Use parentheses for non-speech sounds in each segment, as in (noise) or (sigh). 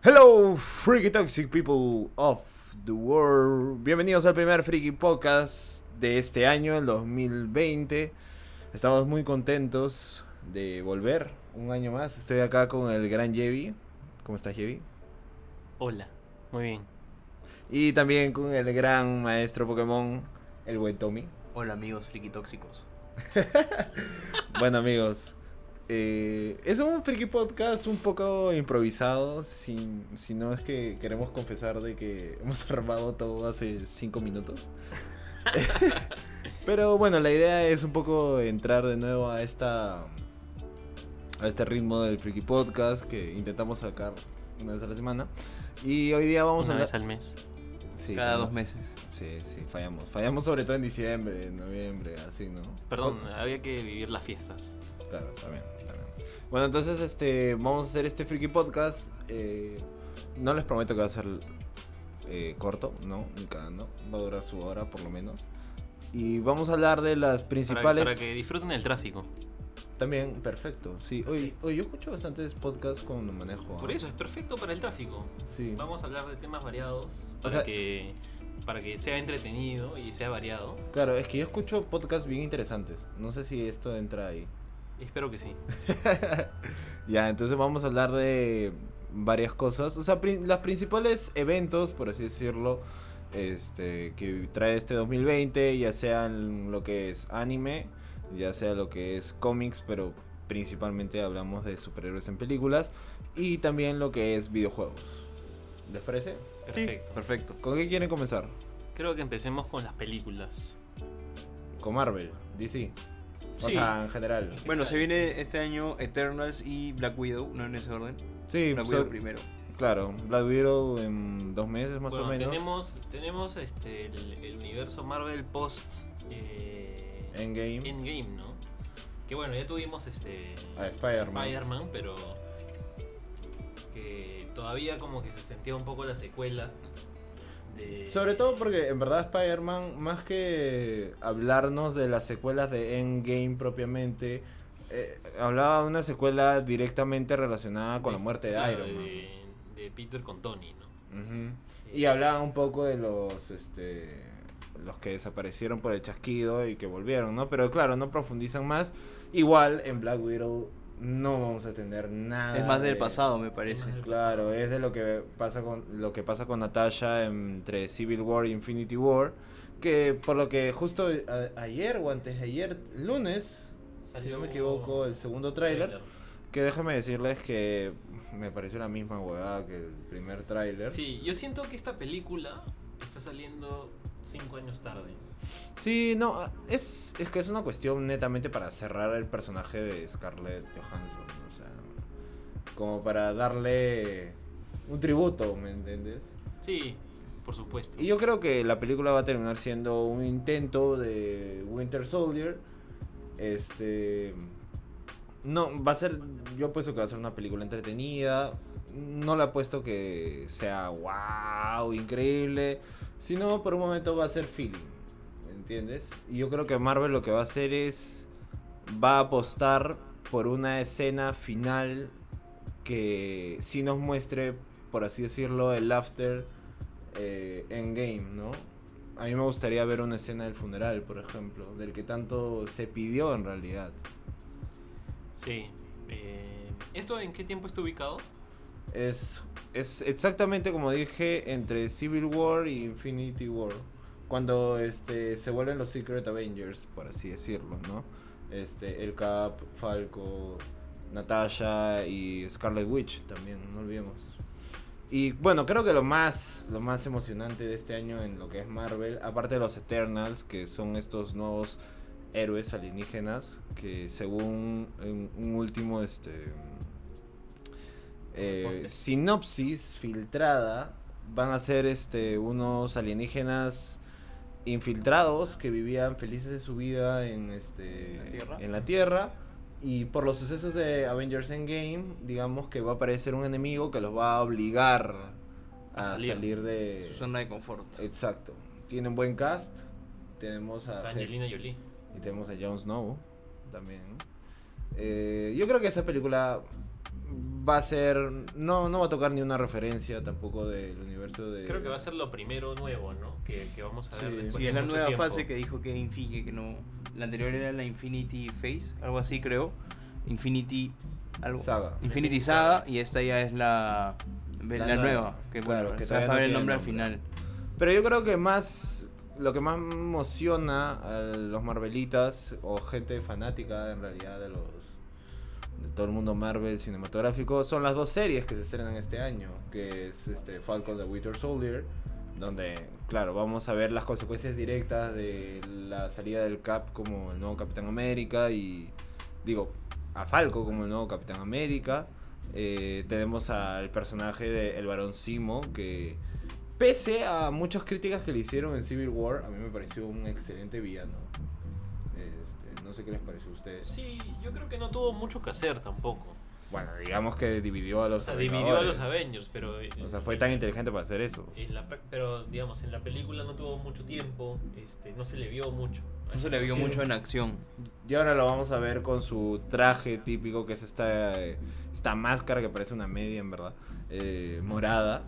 Hello, freaky toxic people of the world. Bienvenidos al primer freaky podcast de este año, el 2020. Estamos muy contentos de volver un año más. Estoy acá con el gran Jevi. ¿Cómo estás, Jevi? Hola, muy bien. Y también con el gran maestro Pokémon, el buen Tommy. Hola amigos friki tóxicos. (laughs) Bueno amigos, eh, es un freaky podcast un poco improvisado, sin, si no es que queremos confesar de que (laughs) hemos armado todo hace cinco minutos. Pero bueno, la idea es un poco entrar de nuevo a esta a este ritmo del freaky podcast que intentamos sacar una vez a la semana. Y hoy día vamos Una a vez al mes. Sí, Cada dos meses. Sí, sí, fallamos. Fallamos sobre todo en diciembre, en noviembre, así, ¿no? Perdón, había que vivir las fiestas. Claro, también. Bueno, entonces este, vamos a hacer este Freaky Podcast. eh, no les prometo que va a ser eh, corto, no, ni cagando. Va a durar su hora por lo menos. Y vamos a hablar de las principales. para que disfruten el tráfico. También, perfecto. Sí, hoy, hoy yo escucho bastantes podcasts cuando manejo. ¿ah? Por eso, es perfecto para el tráfico. Sí. Vamos a hablar de temas variados O para, sea- que, para que sea entretenido y sea variado. Claro, es que yo escucho podcasts bien interesantes. No sé si esto entra ahí. Espero que sí. (laughs) Ya, entonces vamos a hablar de varias cosas. O sea, pri- los principales eventos, por así decirlo, este, que trae este 2020, ya sean lo que es anime, ya sea lo que es cómics, pero principalmente hablamos de superhéroes en películas, y también lo que es videojuegos. ¿Les parece? Perfecto. Perfecto. ¿Con qué quieren comenzar? Creo que empecemos con las películas. Con Marvel, DC. O Sí. sea, en general. Bueno, se viene este año Eternals y Black Widow, no en ese orden. Sí, Black so- Widow primero. claro, Black Widow en dos meses más Bueno, o menos. tenemos, tenemos este, el, el universo Marvel post eh, Endgame. Endgame, ¿no? Que bueno, ya tuvimos este A Spider-Man. Spider-Man, pero que todavía como que se sentía un poco la secuela de Sobre todo porque en verdad Spider-Man, más que hablarnos de las secuelas de Endgame propiamente, eh, hablaba de una secuela directamente relacionada con la muerte de claro, Iron Man. de, de Peter con Tony, ¿no? Y hablaba un poco de los este los que desaparecieron por el chasquido y que volvieron, ¿no? Pero claro, no profundizan más. Igual en Black Widow no vamos a tener nada. Es más del de- pasado, me parece. Claro, es de lo que pasa con lo que pasa con Natasha entre Civil War y Infinity War, que por lo que justo a- ayer o antes de ayer, lunes, si no me equivoco, el segundo tráiler, Trailer. que déjame decirles que me pareció la misma huevada que el primer tráiler. Sí, yo siento que esta película está saliendo cinco años tarde. Sí, no, es, es que es una cuestión netamente para cerrar el personaje de Scarlett Johansson, o sea, como para darle un tributo, ¿me entiendes? Sí, por supuesto. Y yo creo que la película va a terminar siendo un intento de Winter Soldier. Este. No, va a ser. Yo apuesto que va a ser una película entretenida. No le apuesto que sea wow, increíble. Sino por un momento va a ser feeling. ¿Entiendes? Y yo creo que Marvel lo que va a hacer es. Va a apostar por una escena final que sí nos muestre, por así decirlo, el after eh, Endgame, ¿no? A mí me gustaría ver una escena del funeral, por ejemplo, del que tanto se pidió en realidad. Sí. eh, ¿Esto en qué tiempo está ubicado? Es, es exactamente como dije entre Civil War y Infinity War. Cuando este, se vuelven los Secret Avengers, por así decirlo, ¿no? Este, el Cap, Falco, Natasha y Scarlet Witch también, no olvidemos. Y bueno, creo que lo más, lo más emocionante de este año en lo que es Marvel, aparte de los Eternals, que son estos nuevos héroes alienígenas, que según un, un último este eh, sinopsis filtrada, van a ser este unos alienígenas infiltrados que vivían felices de su vida en este ¿En la Tierra? en la Tierra y por los sucesos de Avengers Endgame, digamos que va a aparecer un enemigo que los va a obligar a, A salir. salir. de Su zona de confort. Exacto. Tienen buen cast. Tenemos a Angelina Jolie. y tenemos a Jon Snow también. Eh, yo creo que esa película va a ser. No, no va a tocar ni una referencia tampoco del universo de. Creo que va a ser lo primero nuevo, ¿no? Que, que vamos a ver Sí. después Sí, de es la mucho nueva tiempo. fase que dijo que Infinity, que no. La anterior era la Infinity Phase, algo así creo. Infinity. Algo. Saga. Infinity Saga y esta ya es la. La, nueva. nueva. Que Claro, bueno, que se va a no saber el nombre al final. Pero yo creo que más. Lo que más emociona a los Marvelitas o gente fanática en realidad de los. De todo el mundo Marvel cinematográfico son las dos series que se estrenan este año. Que es este Falcon the Winter Soldier. Donde, claro, vamos a ver las consecuencias directas de la salida del Cap como el nuevo Capitán América. Y. Digo, a Falco como el nuevo Capitán América. Eh, tenemos al personaje de El Barón Simo que pese a muchas críticas que le hicieron en Civil War, a mí me pareció un excelente villano. No sé qué les pareció a ustedes. Sí, yo creo que no tuvo mucho que hacer tampoco. Bueno, digamos que dividió a O los sea, dividió a los. Avengers, pero. eh, O sea, fue tan inteligente para hacer eso. en la pra- pero, digamos, en la película no tuvo mucho tiempo, este, no se le vio mucho. No se le vio Sí. mucho en acción. Y ahora lo vamos a ver con su traje típico, que es esta, esta máscara que parece una media, en verdad, eh, morada.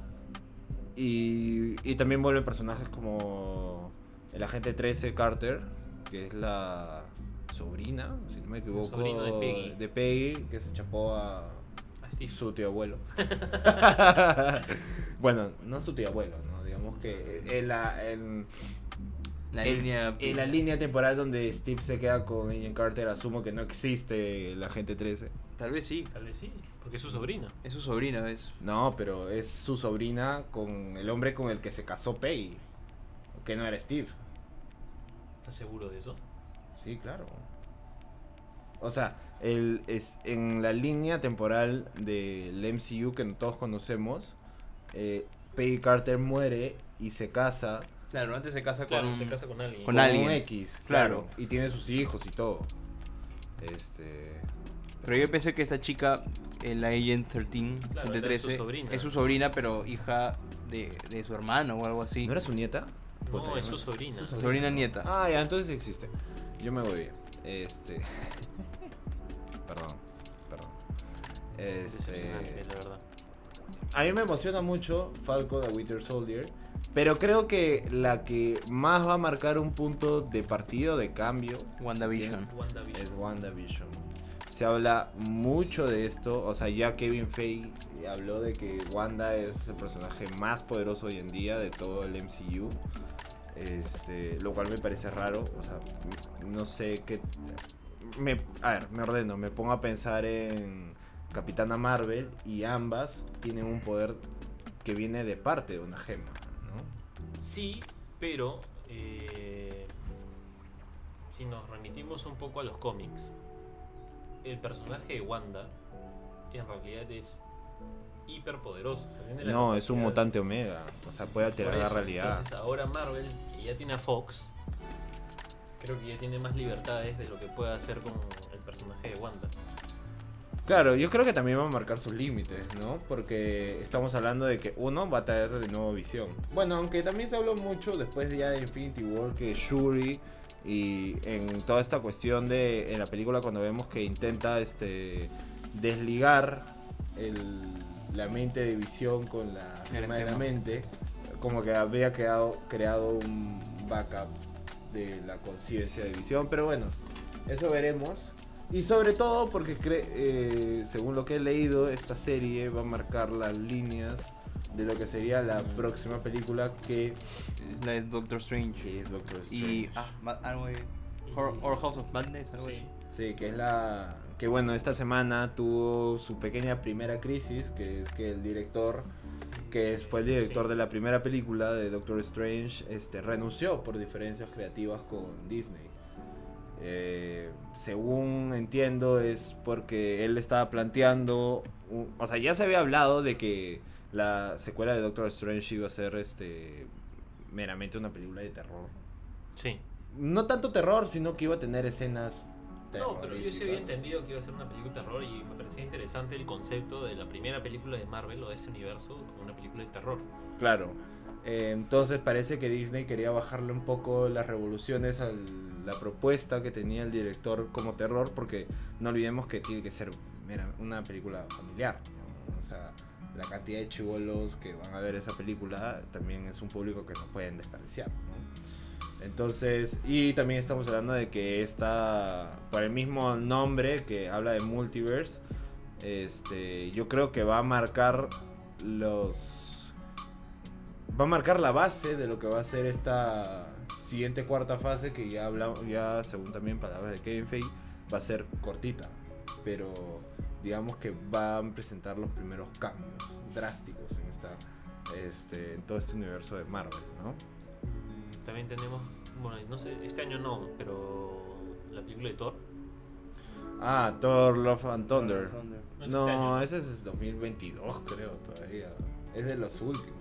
Y, y también vuelven personajes como el agente 13 Carter, que es la sobrina, si no me equivoco, de Peggy. de Peggy, que se chapó a A Steve. su tío abuelo. (laughs) bueno, no su tío abuelo, ¿no? Digamos que en la, en, La en- línea. en la línea temporal donde Steve se queda con Agent Carter, asumo que no existe el agente 13. Tal vez sí. Tal vez sí, porque es su sobrina. Es su sobrina, ¿ves? No, pero es su sobrina con el hombre con el que se casó Peggy. Que no era Steve. ¿Estás seguro de eso? Sí, claro. O sea, el, es, en la línea temporal del MCU que todos conocemos, eh, Peggy Carter muere y se casa Claro, antes se casa Claro, con. se casa con alguien. con con alguien. un X, Claro. claro. Y tiene sus hijos y todo. Este. Pero yo pensé que esta chica, eh, la Agent 13, Claro, de era su 13, sobrina. es su sobrina, pero hija de, de su hermano o algo así. ¿No era su nieta? No, Puta, es su sobrina. Su Sobrina nieta. Ah, ya, entonces existe. Yo me voy bien. Este. (laughs) perdón, perdón. Este. la verdad. A mí me emociona mucho Falco de Winter Soldier. Pero creo que la que más va a marcar un punto de partido, de cambio, WandaVision. WandaVision. es WandaVision. Se habla mucho de esto, o sea, ya Kevin Feige habló de que Wanda es el personaje más poderoso hoy en día de todo el MCU. Este, lo cual me parece raro, o sea, no sé qué me a ver, me ordeno, me pongo a pensar en Capitana Marvel y ambas tienen un poder que viene de parte de una gema, ¿no? Sí, pero eh, si nos remitimos un poco a los cómics, el personaje de Wanda en realidad es hiperpoderoso. o sea, No, es un mutante omega, o sea, puede alterar la realidad. Entonces ahora Marvel, que ya tiene a Fox, creo que ya tiene más libertades de lo que puede hacer con el personaje de Wanda. Claro, yo creo que también va a marcar sus límites, ¿no? Porque estamos hablando de que uno va a traer de nuevo visión. Bueno, aunque también se habló mucho después ya de Infinity War que Shuri y en toda esta cuestión de en la película cuando vemos que intenta este desligar el- la mente de visión con la El gema de la esquema. mente, como que había quedado, creado un backup de la conciencia de visión, pero bueno, eso veremos. Y sobre todo porque, cre- eh, según lo que he leído, esta serie va a marcar las líneas de lo que sería la Mm. próxima película que, La es Doctor Strange. que es Doctor Strange. Y. Ah, algo de. Hor- Or House of Madness, algo Sí. así. Sí, que es la... Que bueno, esta semana tuvo su pequeña primera crisis, que es que el director, que fue el director de la primera película de Doctor Strange, este, renunció por diferencias creativas con Disney. Eh, según entiendo es porque él estaba planteando, un- o sea, ya se había hablado de que la secuela de Doctor Strange iba a ser este meramente una película de terror. Sí. No tanto terror, sino que iba a tener escenas No, pero yo sí había entendido que iba a ser una película de terror y me parecía interesante el concepto de la primera película de Marvel o de ese universo como una película de terror. Claro. Eh, entonces parece que Disney quería bajarle un poco las revoluciones a la propuesta que tenía el director como terror, porque no olvidemos que tiene que ser mira, una película familiar. ¿no? O sea, la cantidad de chivolos que van a ver esa película también es un público que no pueden desperdiciar, ¿no? Entonces, y también estamos hablando de que esta, por el mismo nombre que habla de multiverse, este, yo creo que va a marcar los, va a marcar la base de lo que va a ser esta siguiente cuarta fase que ya hablamos, ya según también palabras de Kevin Feige, va a ser cortita, pero digamos que van a presentar los primeros cambios drásticos en esta, este, en todo este universo de Marvel, ¿no? También tenemos, bueno, no sé, este año no, pero la película de Thor. Ah, Thor Love and Thunder. No es este No, ese es 2022 creo todavía. Es de los últimos.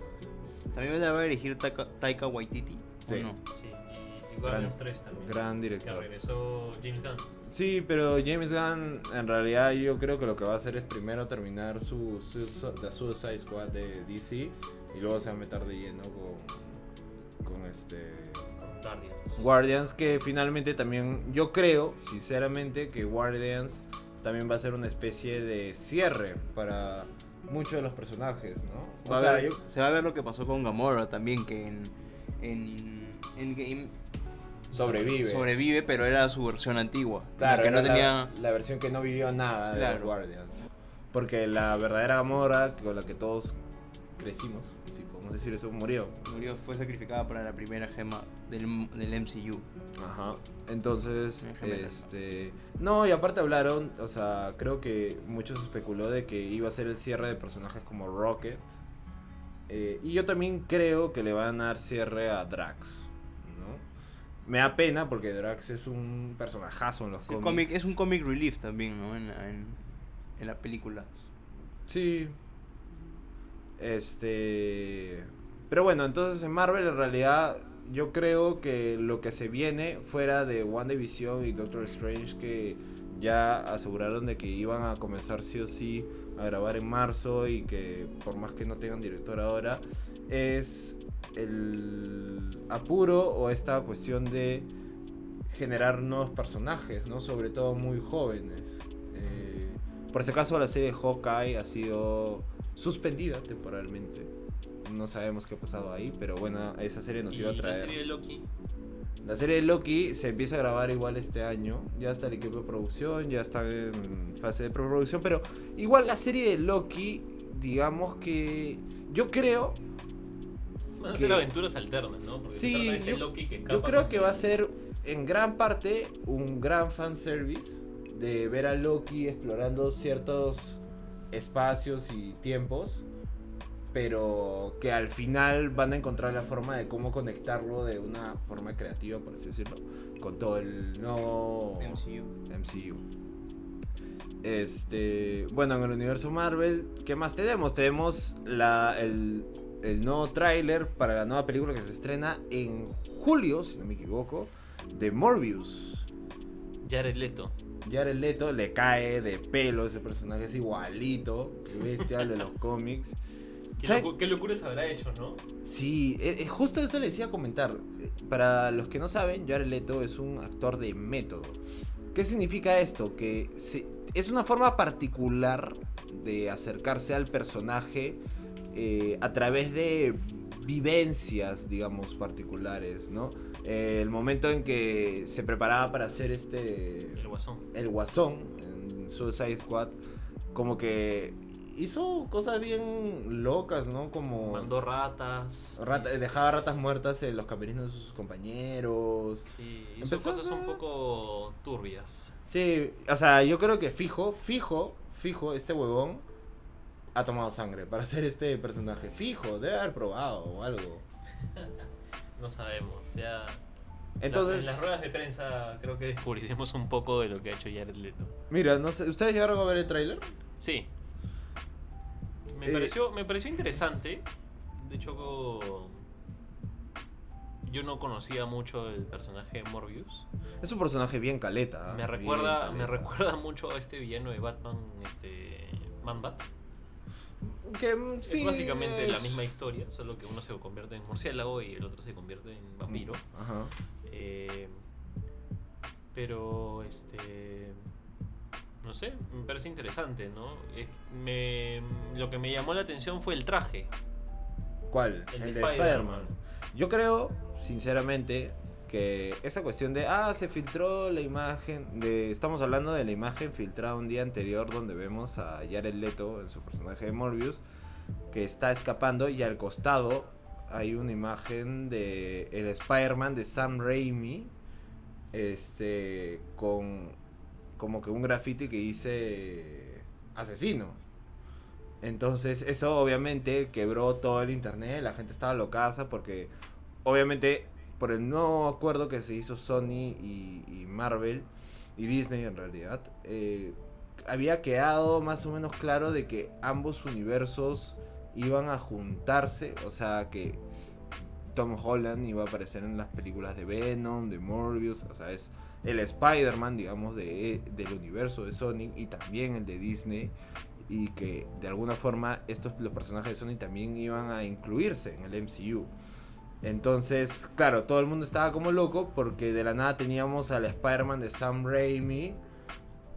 También va a dirigir Taika, Taika Waititi. ¿o Sí. no? Sí, y, y Guardians 3 también. Gran Que director. regresó James Gunn. Sí, pero James Gunn en realidad yo creo que lo que va a hacer es primero terminar su, su, su- The Suicide Squad de DC y luego se va a meter de lleno con, con este con Guardians. Guardians que finalmente también yo creo sinceramente que Guardians también va a ser una especie de cierre para muchos de los personajes, ¿no? Va O a sea, ver- yo- Se va a ver lo que pasó con Gamora también, que en, en Endgame sobrevive. sobrevive, pero era su versión antigua. Claro, la que no la- tenía. la, versión que no vivió nada de Claro. los Guardians. Porque la verdadera Gamora, con la que todos crecimos, si podemos decir eso, murió. Murió, fue sacrificada para la primera gema del, del MCU. Ajá. Entonces, este. No, y aparte hablaron, o sea, creo que muchos especuló de que iba a ser el cierre de personajes como Rocket. Eh, y yo también creo que le van a dar cierre a Drax. ¿no? Me da pena porque Drax es un personajazo en los cómics. cómic, es un comic relief también, ¿no? En, en, en la película. Sí. Este. Pero bueno, entonces en Marvel en realidad yo creo que lo que se viene fuera de WandaVision y Doctor Strange que ya aseguraron de que iban a comenzar sí o sí a grabar en marzo y que por más que no tengan director ahora es el apuro o esta cuestión de generar nuevos personajes, ¿no? Sobre todo muy jóvenes. Eh, por si acaso la serie Hawkeye ha sido suspendida temporalmente. No sabemos qué ha pasado ahí, pero bueno, esa serie nos y iba a la traer. serie de Loki. La serie de Loki se empieza a grabar igual este año. Ya está el equipo de producción, ya está en fase de preproducción. Pero igual la serie de Loki, digamos que yo creo, Van a que- ser aventuras alternas, ¿no? Porque Sí, este yo- Loki que yo creo que va a ser en gran parte un gran fanservice de ver a Loki explorando ciertos espacios y tiempos. Pero que al final van a encontrar la forma de cómo conectarlo de una forma creativa, por así decirlo, con todo el no MCU. MCU. Este, bueno, en el universo Marvel, ¿qué más tenemos? Tenemos la, el, el nuevo tráiler para la nueva película que se estrena en julio, si no me equivoco, de Morbius. Jared Leto. Jared Leto le cae de pelo ese personaje, es igualito, que bestia al de los cómics. ¿Qué, ¿Sabe- locu- qué locuras habrá hecho, no? Sí, eh, eh, justo eso le decía comentar. Para los que no saben, Jared Leto es un actor de método. ¿Qué significa esto? Que se- es una forma particular de acercarse al personaje eh, a través de vivencias, digamos, particulares, ¿no? Eh, el momento en que se preparaba para hacer este guasón. el guasón en Suicide Squad, como que hizo cosas bien locas, ¿no? Como Mandó ratas. rata- este, dejaba ratas muertas en los camerinos de sus compañeros. Sí, hizo Empezó a cosas un poco turbias. Sí, o sea, yo creo que fijo, fijo, fijo, este huevón ha tomado sangre para hacer este personaje. Fijo, debe haber probado o algo. (laughs) No sabemos, ya. Entonces, en las ruedas de prensa creo que descubriremos un poco de lo que ha hecho Jared Leto. mira, no sé, ¿ustedes llegaron a ver el tráiler? Sí. Me, Eh, pareció, me pareció interesante. De hecho, yo no conocía mucho el personaje de Morbius. Es un personaje bien caleta. Me recuerda, me recuerda mucho a este villano de Batman, este Man-Bat. Que mm, sí, es básicamente la misma historia, solo que uno se convierte en murciélago y el otro se convierte en vampiro. Ajá. Eh, pero este no sé, me parece interesante, ¿no? Es- me, lo que me llamó la atención fue el traje. ¿Cuál? El El, de de Spider-Man. Spider-Man. Yo creo, sinceramente, que esa cuestión de, ah, se filtró la imagen, de, estamos hablando de la imagen filtrada un día anterior donde vemos a Jared Leto en su personaje de Morbius, que está escapando y al costado hay una imagen de el Spider-Man de Sam Raimi, este, con como que un graffiti que dice asesino. Entonces, eso obviamente quebró todo el internet, la gente estaba locaza porque obviamente por el nuevo acuerdo que se hizo Sony y, y Marvel y Disney en realidad, eh, había quedado más o menos claro de que ambos universos iban a juntarse, o sea que Tom Holland iba a aparecer en las películas de Venom, de Morbius, o sea, es el Spider-Man, digamos, de, del universo de Sony y también el de Disney y que de alguna forma estos los personajes de Sony también iban a incluirse en el MCU. Entonces, claro, todo el mundo estaba como loco porque de la nada teníamos al Spider-Man de Sam Raimi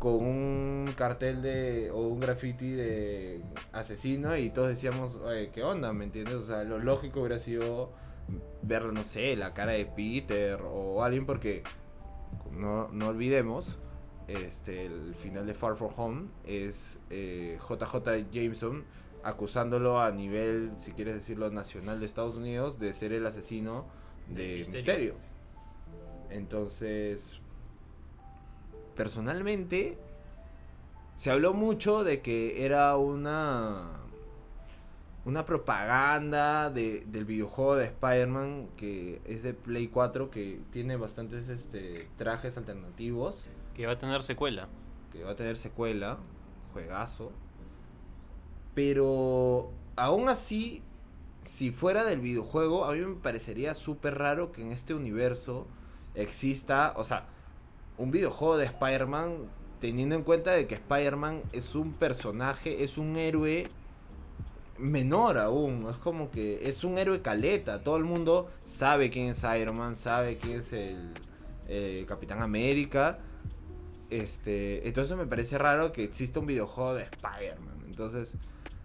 con un cartel de o un graffiti de asesino y todos decíamos, "Oye, ¿qué onda? ¿Me entiendes? O sea, lo lógico hubiera sido ver, no sé, la cara de Peter o alguien porque no, no olvidemos este, el final de Far From Home es eh, JJ Jameson acusándolo a nivel, si quieres decirlo, nacional de Estados Unidos de ser el asesino de De Misterio. Misterio. Entonces, personalmente, se habló mucho de que era una una propaganda de, del videojuego de Spider-Man que es de Play 4 que tiene bastantes este, trajes alternativos Que va a tener secuela. que va a tener secuela, juegazo. Pero aún así, si fuera del videojuego, a mí me parecería súper raro que en este universo exista, o sea, un videojuego de Spider-Man teniendo en cuenta de que Spider-Man es un personaje, es un héroe menor aún, es como que es un héroe caleta, todo el mundo sabe quién es Iron Man, sabe quién es el eh, Capitán América, este, entonces me parece raro que exista un videojuego de Spider-Man. Entonces,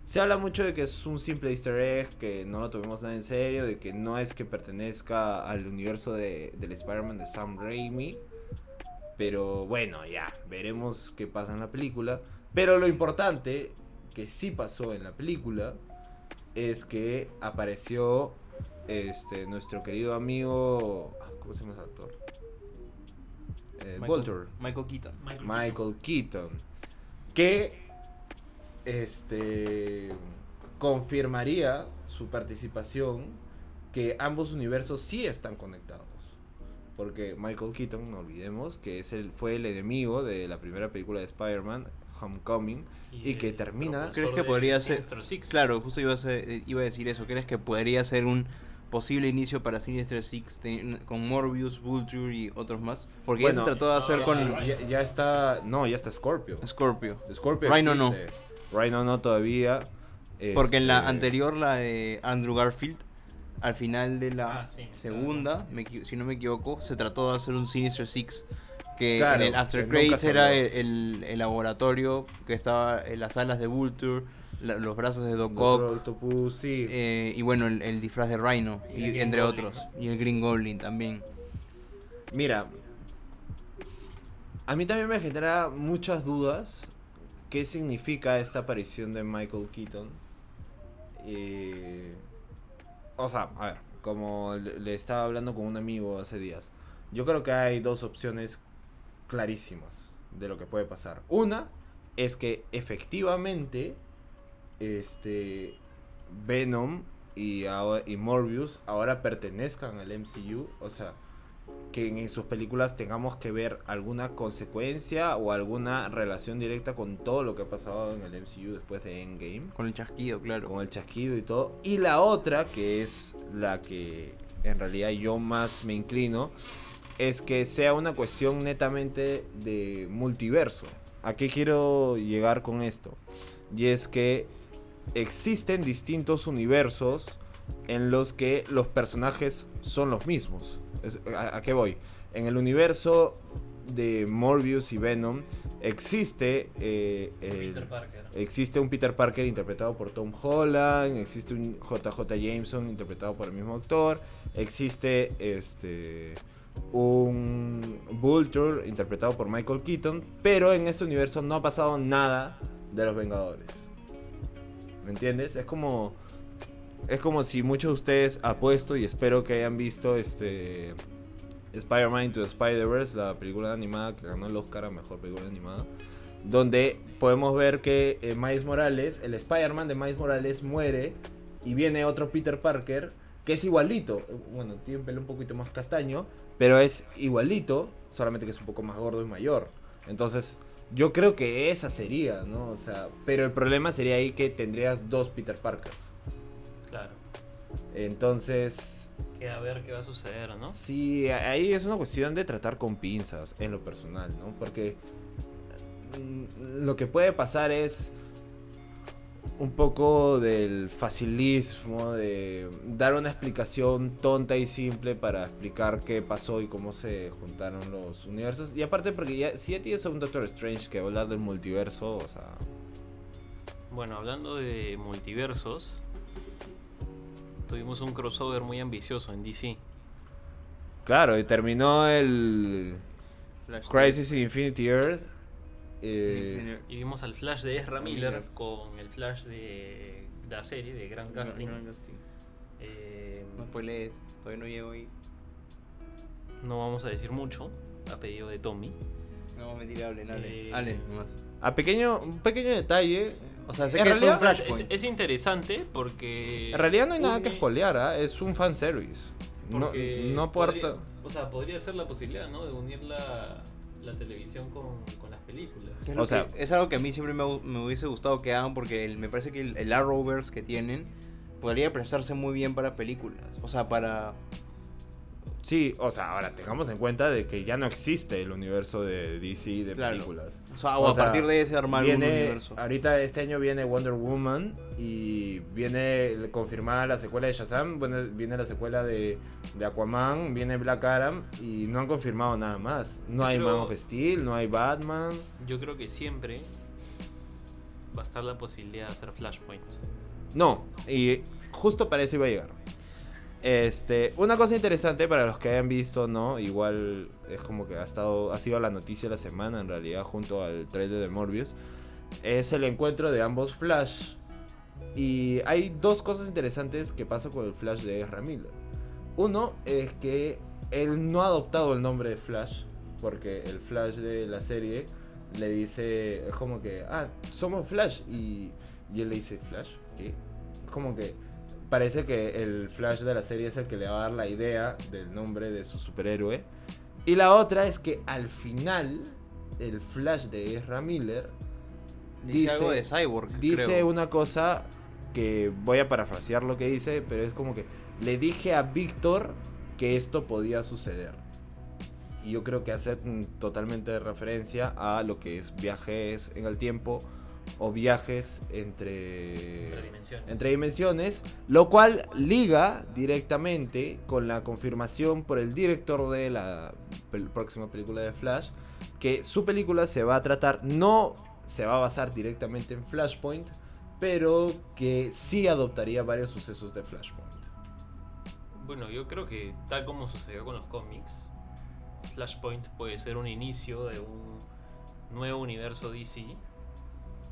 se habla mucho de que es un simple easter egg, que no lo tomemos nada en serio, de que no es que pertenezca al universo de, del Spider-Man de Sam Raimi. Pero bueno, ya, veremos qué pasa en la película. Pero lo importante, que sí pasó en la película, es que apareció este, nuestro querido amigo... ah, ¿Cómo se llama ese actor? Eh, Michael- Voltor. Michael Keaton. Michael Keaton. Que este confirmaría su participación que ambos universos sí están conectados. Porque Michael Keaton, no olvidemos, que es el, fue el enemigo de la primera película de Spider-Man, Homecoming, y que termina- ¿Crees que podría ser-. Claro, justo iba a, ser- eh, iba a decir eso. ¿Crees que podría ser un posible inicio para Sinister Six ten- con Morbius, Vulture y otros más? Porque ya Bueno, se trató de hacer ya- con ya, ya está, no, ya está Scorpio. Scorpio. Scorpio Rhino no. existe. Rhino no todavía. Porque en la Este, anterior, la de Andrew Garfield, al final de la Ah, sí, segunda, me si no me equivoco, se trató de hacer un Sinister Six. Que Claro, en el After Credits era el, el- el laboratorio que estaba en las alas de Vulture, la- los brazos de Doc Ock, Octopus, sí. eh, y bueno, el, el disfraz de Rhino, Y y, el Green entre Goblin. otros. Y el Green Goblin también. Mira, a mí también me genera muchas dudas qué significa esta aparición de Michael Keaton. Eh, o sea, a ver, como le estaba hablando con un amigo hace días, yo creo que hay dos opciones clarísimas de lo que puede pasar. Una es que efectivamente este Venom y, ahora- y Morbius ahora pertenezcan al MCU, o sea, que en sus películas tengamos que ver alguna consecuencia o alguna relación directa con todo lo que ha pasado en el MCU después de Endgame, Con el chasquido, claro. con el chasquido y todo. Y la otra, que es la que en realidad yo más me inclino, es que sea una cuestión netamente de multiverso. ¿A qué quiero llegar con esto? Y es que existen distintos universos en los que los personajes son los mismos. Es- ¿A, a qué voy? En el universo de Morbius y Venom existe eh, el- Peter Parker. existe un Peter Parker interpretado por Tom Holland, existe un JJ Jameson interpretado por el mismo actor, existe este un Vulture interpretado por Michael Keaton, pero en este universo no ha pasado nada de los Vengadores. ¿Me entiendes? Es como es como si muchos de ustedes apuesto y espero que hayan visto este Spider-Man Into Spider-Verse, la película animada que ganó el Oscar a mejor película animada donde podemos ver que eh, Miles Morales, el Spider-Man de Miles Morales muere y viene otro Peter Parker que es igualito, bueno, tiene un pelo un poquito más castaño, pero es igualito, solamente que es un poco más gordo y mayor. Entonces, yo creo que esa sería, ¿no? O sea, pero el problema sería ahí que tendrías dos Peter Parkers. Entonces, Que a ver qué va a suceder, ¿no? Sí, ahí es una cuestión de tratar con pinzas en lo personal, ¿no? Porque mm, lo que puede pasar es un poco del facilismo, de dar una explicación tonta y simple para explicar qué pasó y cómo se juntaron los universos. Y aparte porque ya, si ya tienes a un Doctor Strange que va a hablar del multiverso, o sea... Bueno, hablando de multiversos, tuvimos un crossover muy ambicioso en DC. Claro, y terminó el Flash Crisis in Infinity Earth. eh, Y vimos al Flash de Ezra Miller. Miller con el Flash de, de la serie, de Grand Casting. Gran casting. Eh, No spoilees, todavía no llego ahí. no vamos a decir mucho, a pedido de Tommy. No, mentira, hablen, hablen. Eh, Hablen nomás. a pequeño, un pequeño detalle, O sea, sé en que fue un realidad- Es, flashpoint. es interesante porque. En realidad no hay nada que spoilear, ¿ah? es un fanservice. No, porque no podría- aporta. O sea, podría ser la posibilidad, ¿no? De unir la, la televisión con, con las películas. O sea- que- es algo que a mí siempre me, hu- me hubiese gustado que hagan porque el- me parece que el, el Arrowverse que tienen podría prestarse muy bien para películas. O sea, para... Sí, o sea, ahora tengamos en cuenta de que ya no existe el universo de DC de Claro. películas. O sea, o O a sea, partir de ese armar un Viene, universo. ahorita este año viene Wonder Woman y viene confirmada la secuela de Shazam, bueno, viene la secuela de, de Aquaman, viene Black Adam y no han confirmado nada más. No hay Man of Steel, no hay Batman. Yo creo que siempre va a estar la posibilidad de hacer flashpoints. No, y justo para eso iba a llegar. Este, una cosa interesante para los que hayan visto, ¿no? Igual es como que ha estado, ha sido la noticia de la semana en realidad, junto al trailer de Morbius. Es el encuentro de ambos Flash. Y hay dos cosas interesantes que pasan con el Flash de Ezra Miller. Uno es que él no ha adoptado el nombre de Flash, porque el Flash de la serie le dice, es como que, ah, somos Flash. Y, y él le dice, ¿Flash? ¿Qué? Como que parece que el Flash de la serie es el que le va a dar la idea del nombre de su superhéroe. Y la otra es que al final, el Flash de Ezra Miller Dice, dice- algo de Cyborg, dice creo. una cosa que voy a parafrasear lo que dice, pero es como que le dije a Víctor que esto podía suceder. Y yo creo que hace totalmente referencia a lo que es viajes en el tiempo o viajes entre, Entre dimensiones. entre dimensiones, lo cual liga directamente con la confirmación por el director de la pel- próxima película de Flash, que su película se va a tratar, no se va a basar directamente en Flashpoint, pero que sí adoptaría varios sucesos de Flashpoint. Bueno, yo creo que tal como sucedió con los cómics, Flashpoint puede ser un inicio de un nuevo universo DC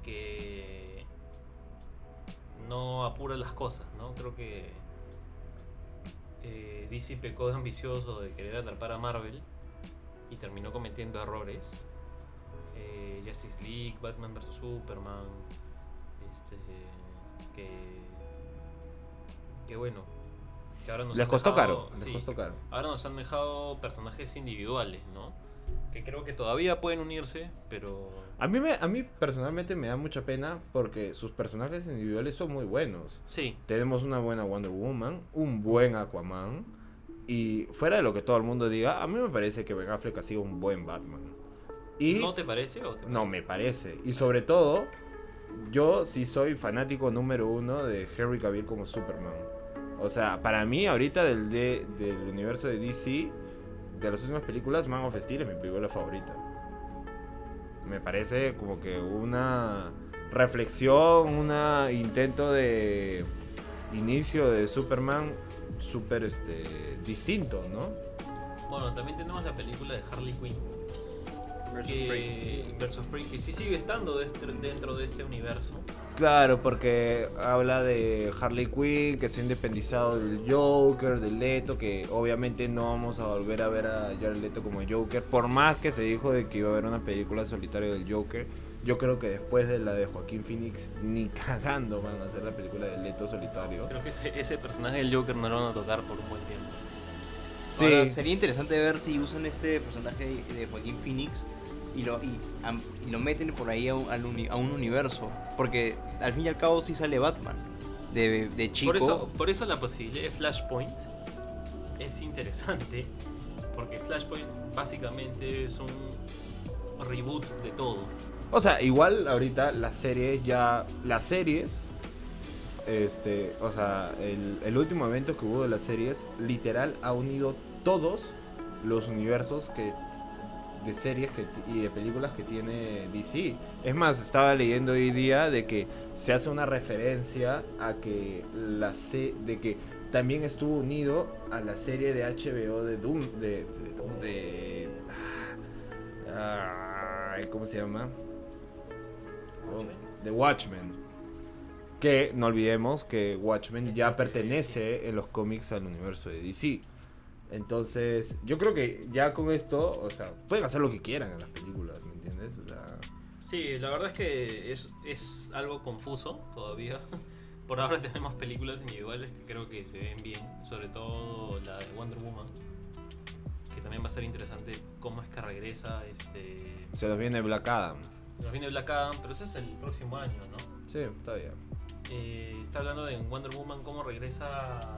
que no apura las cosas, ¿no? Creo que eh, DC pecó de ambicioso de querer atrapar a Marvel y terminó cometiendo errores. Eh, Justice League, Batman vs Superman, este, que, que bueno, que ahora nos Les costó dejado- caro, les costó caro. Ahora nos han dejado personajes individuales, ¿no? Que creo que todavía pueden unirse, pero A mí, me, a mí personalmente me da mucha pena porque sus personajes individuales son muy buenos. sí, Tenemos una buena Wonder Woman, un buen Aquaman. Y fuera de lo que todo el mundo diga, a mí me parece que Ben Affleck ha sido un buen Batman. Y ¿no te parece? O te No, me parece. Y sobre todo, yo sí soy fanático número uno de Henry Cavill como Superman. O sea, para mí ahorita del, de- del universo de DC, de las últimas películas, Man of Steel es mi película favorita. Me parece como que una reflexión, un intento de inicio de Superman súper este, distinto, ¿no? Bueno, también tenemos la película de Harley Quinn. Que, versus Free, que sí sigue estando dentro de este universo. Claro, porque habla de Harley Quinn, que se ha independizado del Joker, del Leto, que obviamente no vamos a volver a ver a Jared Leto como Joker, por más que se dijo de que iba a haber una película solitaria del Joker. Yo creo que después de la de Joaquín Phoenix, ni (laughs) cagando van a hacer la película del Leto solitario. Creo que ese, personaje del Joker no lo van a tocar por un buen tiempo. Sí. sería interesante ver si usan este personaje de Joaquín Phoenix y lo, y, lo meten por ahí a un, a un, universo. Porque al fin y al cabo sí sale Batman de, de chico. Por eso, por eso la posibilidad de Flashpoint es interesante. Porque Flashpoint básicamente es un reboot de todo. O sea, igual ahorita las series ya. Las series. Este. O sea, el, el último evento que hubo de las series. Literal ha unido todos los universos que de series que, y de películas que tiene DC. Es más, estaba leyendo hoy día de que se hace una referencia a que la C, de que también estuvo unido a la serie de HBO de Doom, de, de, ah, ¿cómo se llama? de Watchmen. Que no olvidemos que Watchmen ya pertenece en los cómics al universo de DC. Entonces, yo creo que ya con esto, o sea, pueden hacer lo que quieran en las películas, ¿me entiendes? O sea... Sí, la verdad es que es, es algo confuso todavía. (laughs) Por ahora tenemos películas individuales que creo que se ven bien, sobre todo la de Wonder Woman, que también va a ser interesante cómo es que regresa este... Se nos viene Black Adam. Se nos viene Black Adam, pero eso es el próximo año, ¿no? Sí, todavía. Eh, está hablando de Wonder Woman, cómo regresa...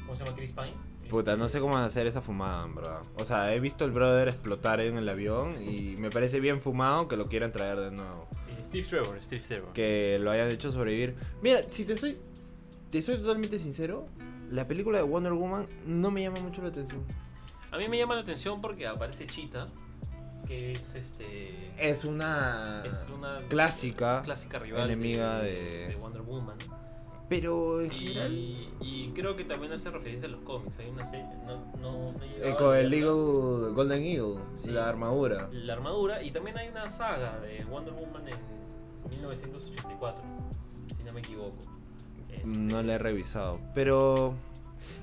¿Cómo se llama? Chris Pine Puta, no sé cómo hacer esa fumada, bro. O sea, he visto el brother explotar en el avión y me parece bien fumado que lo quieran traer de nuevo. Steve Trevor, Steve Trevor. Que lo hayan hecho sobrevivir. Mira, si te soy, te soy totalmente sincero, la película de Wonder Woman no me llama mucho la atención. A mí me llama la atención porque aparece Cheetah, que es este. Es una. Es una clásica. Clásica rival. Enemiga de, de Wonder Woman. Pero en general. Y creo que también hace referencia a los cómics. Hay una serie. No, no, eh, con el Eagle, Golden Eagle, la armadura. La armadura. Y también hay una saga de Wonder Woman en 1984. Si no me equivoco. No la he revisado. Pero.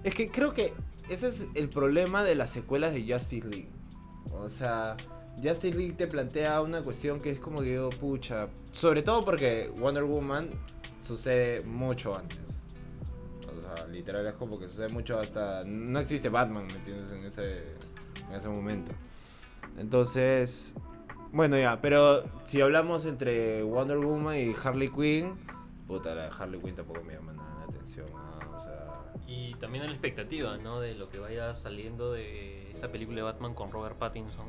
Es que creo que ese es el problema de las secuelas de Justice League. O sea. Justice League te plantea una cuestión que es como que yo, pucha. Sobre todo porque Wonder Woman sucede mucho antes. O sea, literal es como que sucede mucho hasta... No existe Batman, ¿me entiendes? En ese, en ese momento. Entonces... Bueno, ya, pero si hablamos entre Wonder Woman y Harley Quinn, puta, la Harley Quinn tampoco me llama nada la atención. O sea... Y también la expectativa, ¿no? De lo que vaya saliendo de esa película de Batman con Robert Pattinson.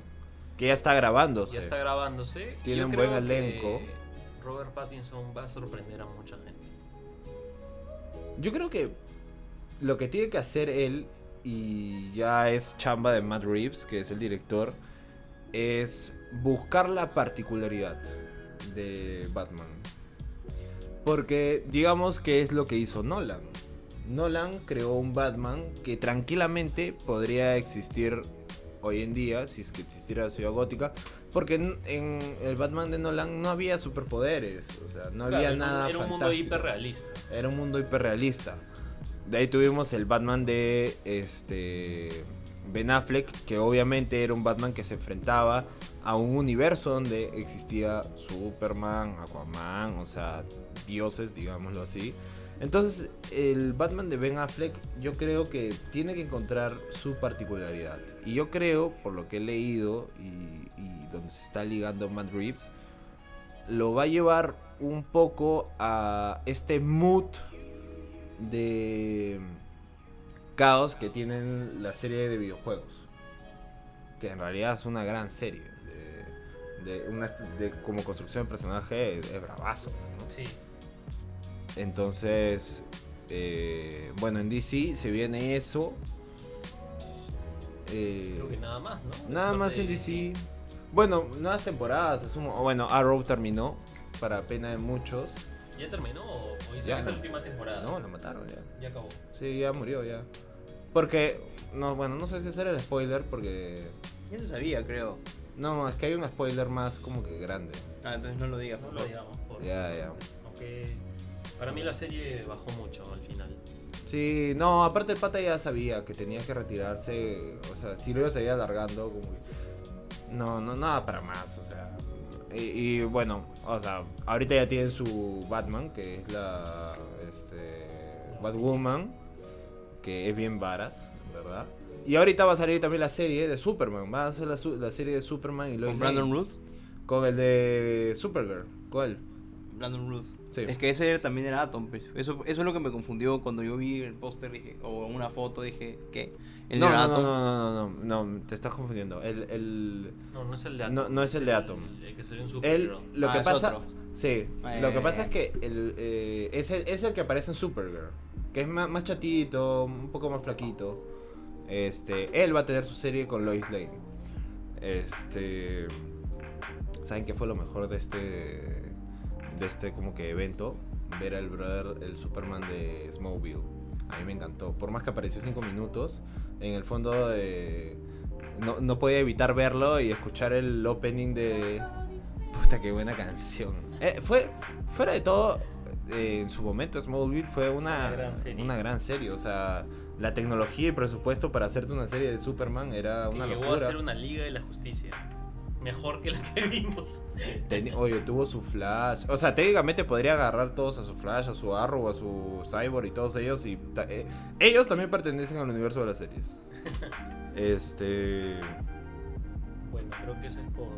Que ya está grabándose. Ya está grabándose. Tiene un buen elenco. Robert Pattinson va a sorprender a mucha gente. Yo creo que lo que tiene que hacer él, y ya es chamba de Matt Reeves, que es el director, es buscar la particularidad de Batman. Porque digamos que es lo que hizo Nolan. Nolan creó un Batman que tranquilamente podría existir hoy en día, si es que existiera la ciudad gótica, porque en, el Batman de Nolan no había superpoderes, o sea, no había nada. Era un mundo hiperrealista. Era un mundo hiperrealista. De ahí tuvimos el Batman de este Ben Affleck, que obviamente era un Batman que se enfrentaba a un universo donde existía Superman, Aquaman, o sea, dioses, digámoslo así. Entonces, el Batman de Ben Affleck yo creo que tiene que encontrar su particularidad. Y yo creo, por lo que he leído y, donde se está ligando Matt Reeves, lo va a llevar un poco a este mood de caos que tienen la serie de videojuegos. Que en realidad es una gran serie. De, una, como construcción de personaje es, bravazo. Sí. Entonces, eh, bueno, en DC se viene eso. Eh, Creo que nada más, ¿no? Nada más en DC. Bueno, nuevas temporadas, asumo. o Bueno, Arrow terminó, para pena de muchos. ¿Ya terminó o, hizo Ya. esta la última temporada? No, lo mataron ya. Ya acabó. Sí, ya murió ya. Porque, no, bueno, no sé si hacer el spoiler porque... Ya se sabía, creo. No, es que hay un spoiler más como que grande. Ah, entonces no lo digas. No lo digamos. por- Ya, ya. Aunque para mí la serie bajó mucho al final. Sí, no, aparte el pata ya sabía que tenía que retirarse, o sea, si lo iba a seguir alargando, como que... No, no, nada para más, o sea... Y, y, bueno, o sea, ahorita ya tienen su Batman, que es la... Este... Batwoman, que es bien varas, ¿verdad? Y ahorita va a salir también la serie de Superman, va a ser la, su- la serie de Superman y Lois ¿Con Brandon. Ruth? Con el de Supergirl, ¿cuál? Brandon Ruth. Sí. Es que ese también era Atom. pues. Eso, eso es lo que me confundió cuando yo vi el póster dije, o una foto, dije, ¿qué? ¿El No, de no, no, Atom? no, no, no, no, te estás confundiendo. El, el, No, no es el de No, Atom. no es el de Atom. El, el que en Él, Supergirl. lo Ah, que es pasa, otro. sí, lo que pasa es que el, eh, es, el, es el que aparece en Supergirl, que es más, más chatito, un poco más flaquito. Este, él va a tener su serie con Lois Lane. Este, ¿saben qué fue lo mejor de este, de este como que evento? Ver al brother, el Superman de Smallville. A mí me encantó. Por más que apareció cinco minutos, en el fondo de, no, no podía evitar verlo y escuchar el opening de... Puta, qué buena canción. Eh, fue, fuera de todo, eh, en su momento Smallville fue una, Una gran serie. una gran serie. O sea, la tecnología y presupuesto para hacerte una serie de Superman era que una llegó locura. a ser una Liga de la Justicia. Mejor que la que vimos. Oye, tuvo su Flash. O sea, técnicamente podría agarrar todos a su Flash, a su Arrow, a su Cyborg y todos ellos. Y ta- eh, ellos también pertenecen al universo de las series. (laughs) Este. Bueno, creo que eso es por.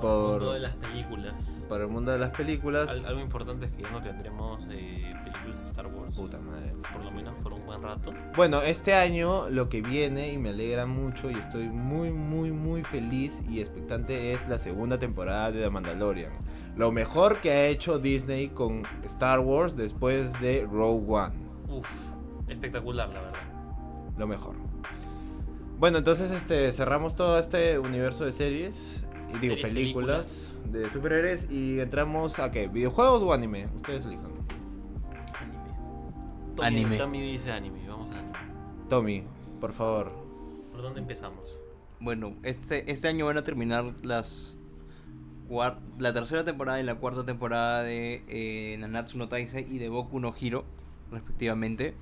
Por- el mundo de las películas. Para el mundo de las películas. Al- algo importante es que ya no tendremos eh, películas de Star Wars. Puta madre. Por lo menos por un buen rato. Bueno, este año lo que viene y me alegra mucho y estoy muy, muy, muy feliz y expectante es la segunda temporada de The Mandalorian. Lo mejor que ha hecho Disney con Star Wars después de Rogue One. Uf, espectacular, la verdad. Lo mejor. Bueno, entonces este cerramos todo este universo de series digo películas, de superhéroes y entramos a qué? ¿Videojuegos o anime? Ustedes elijan. Tommy, Anime. Tommy dice anime, vamos a anime. Tommy, por favor. ¿Por dónde empezamos? Bueno, este, este año van a terminar las la tercera temporada y la cuarta temporada de eh, Nanatsu no Taizai y de Boku no Hiro, respectivamente.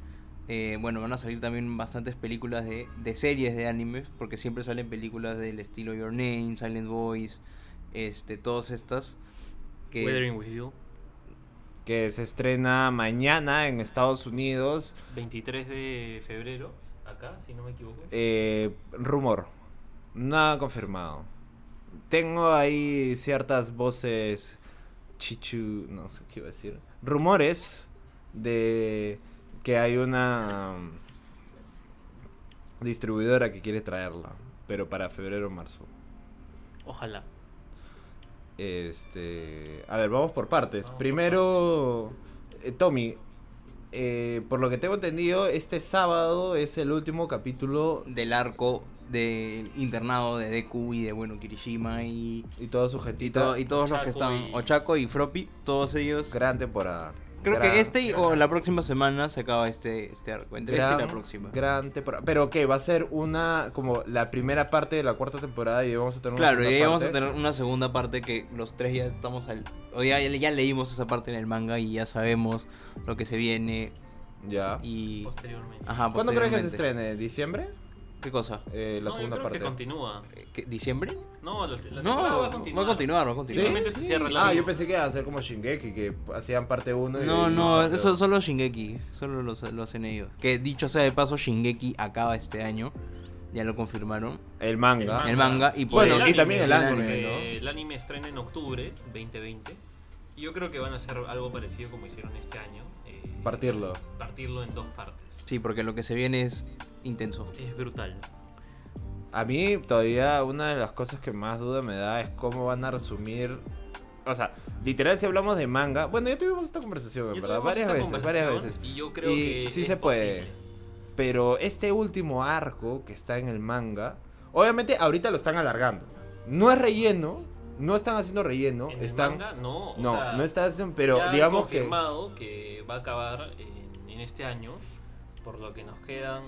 Eh, bueno, van a salir también bastantes películas de, de series de animes, porque siempre salen películas del estilo Your Name, Silent Voice, este, todas estas. Que, Weathering with You, Que se estrena mañana en Estados Unidos. 23 de febrero, acá, si no me equivoco. Eh, rumor. Nada confirmado. Tengo ahí ciertas voces. Chichu. No sé qué iba a decir. Rumores de que hay una um, distribuidora que quiere traerla. Pero para febrero o marzo. Ojalá. Este. A ver, vamos por partes. Vamos por Primero, eh, Tommy. eh, por lo que tengo entendido, este sábado es el último capítulo del arco del internado de Deku y de bueno Kirishima y, y toda su y, jetita. to- y todos los que están y- Ochako y Froppy, todos ellos Gran temporada. Creo Gran- que este y- o la próxima semana se acaba este, este arco. Entre este y la próxima. Gran temporada. Pero que va a ser una como la primera parte de la cuarta temporada y vamos a tener una Claro, y segunda ahí vamos a parte. tener una segunda parte que los tres ya estamos al. O ya, ya leímos esa parte en el manga y ya sabemos lo que se viene. Ya. Y. Posteriormente. Ajá, ¿Cuándo crees que se posteriormente. estrene? ¿Diciembre? ¿Qué cosa? Eh, la no, segunda yo creo parte. que continúa. Eh, ¿qué- ¿Diciembre? No, la, la No, temporada va a continuar, va a continuar. ¿Sí? Simplemente se cierra el Ah, yo pensé que iba a ser como Shingeki, que hacían parte 1 y No, no, parte eso solo Shingeki. Solo lo, lo hacen ellos. Que dicho sea de paso, Shingeki acaba este año. Ya lo confirmaron. El manga. El manga y por Bueno, el- y también el el anime, ¿no? El anime estrena en octubre 2020. Y yo creo que van a hacer algo parecido como hicieron este año. eh, Partirlo. Partirlo en dos partes. Sí, porque lo que se viene es intenso. Es brutal. A mí todavía una de las cosas que más duda me da es cómo van a resumir. O sea, literal si hablamos de manga. Bueno, ya tuvimos esta conversación, Ya ¿verdad? Varias veces, varias veces. Y yo creo Y que sí es se puede. posible. Pero este último arco que está en el manga, obviamente ahorita lo están alargando. No es relleno, no están haciendo relleno, En el manga, no. o no, sea, no están haciendo, pero ya digamos que... confirmado que... va a acabar en, en este año, por lo que nos quedan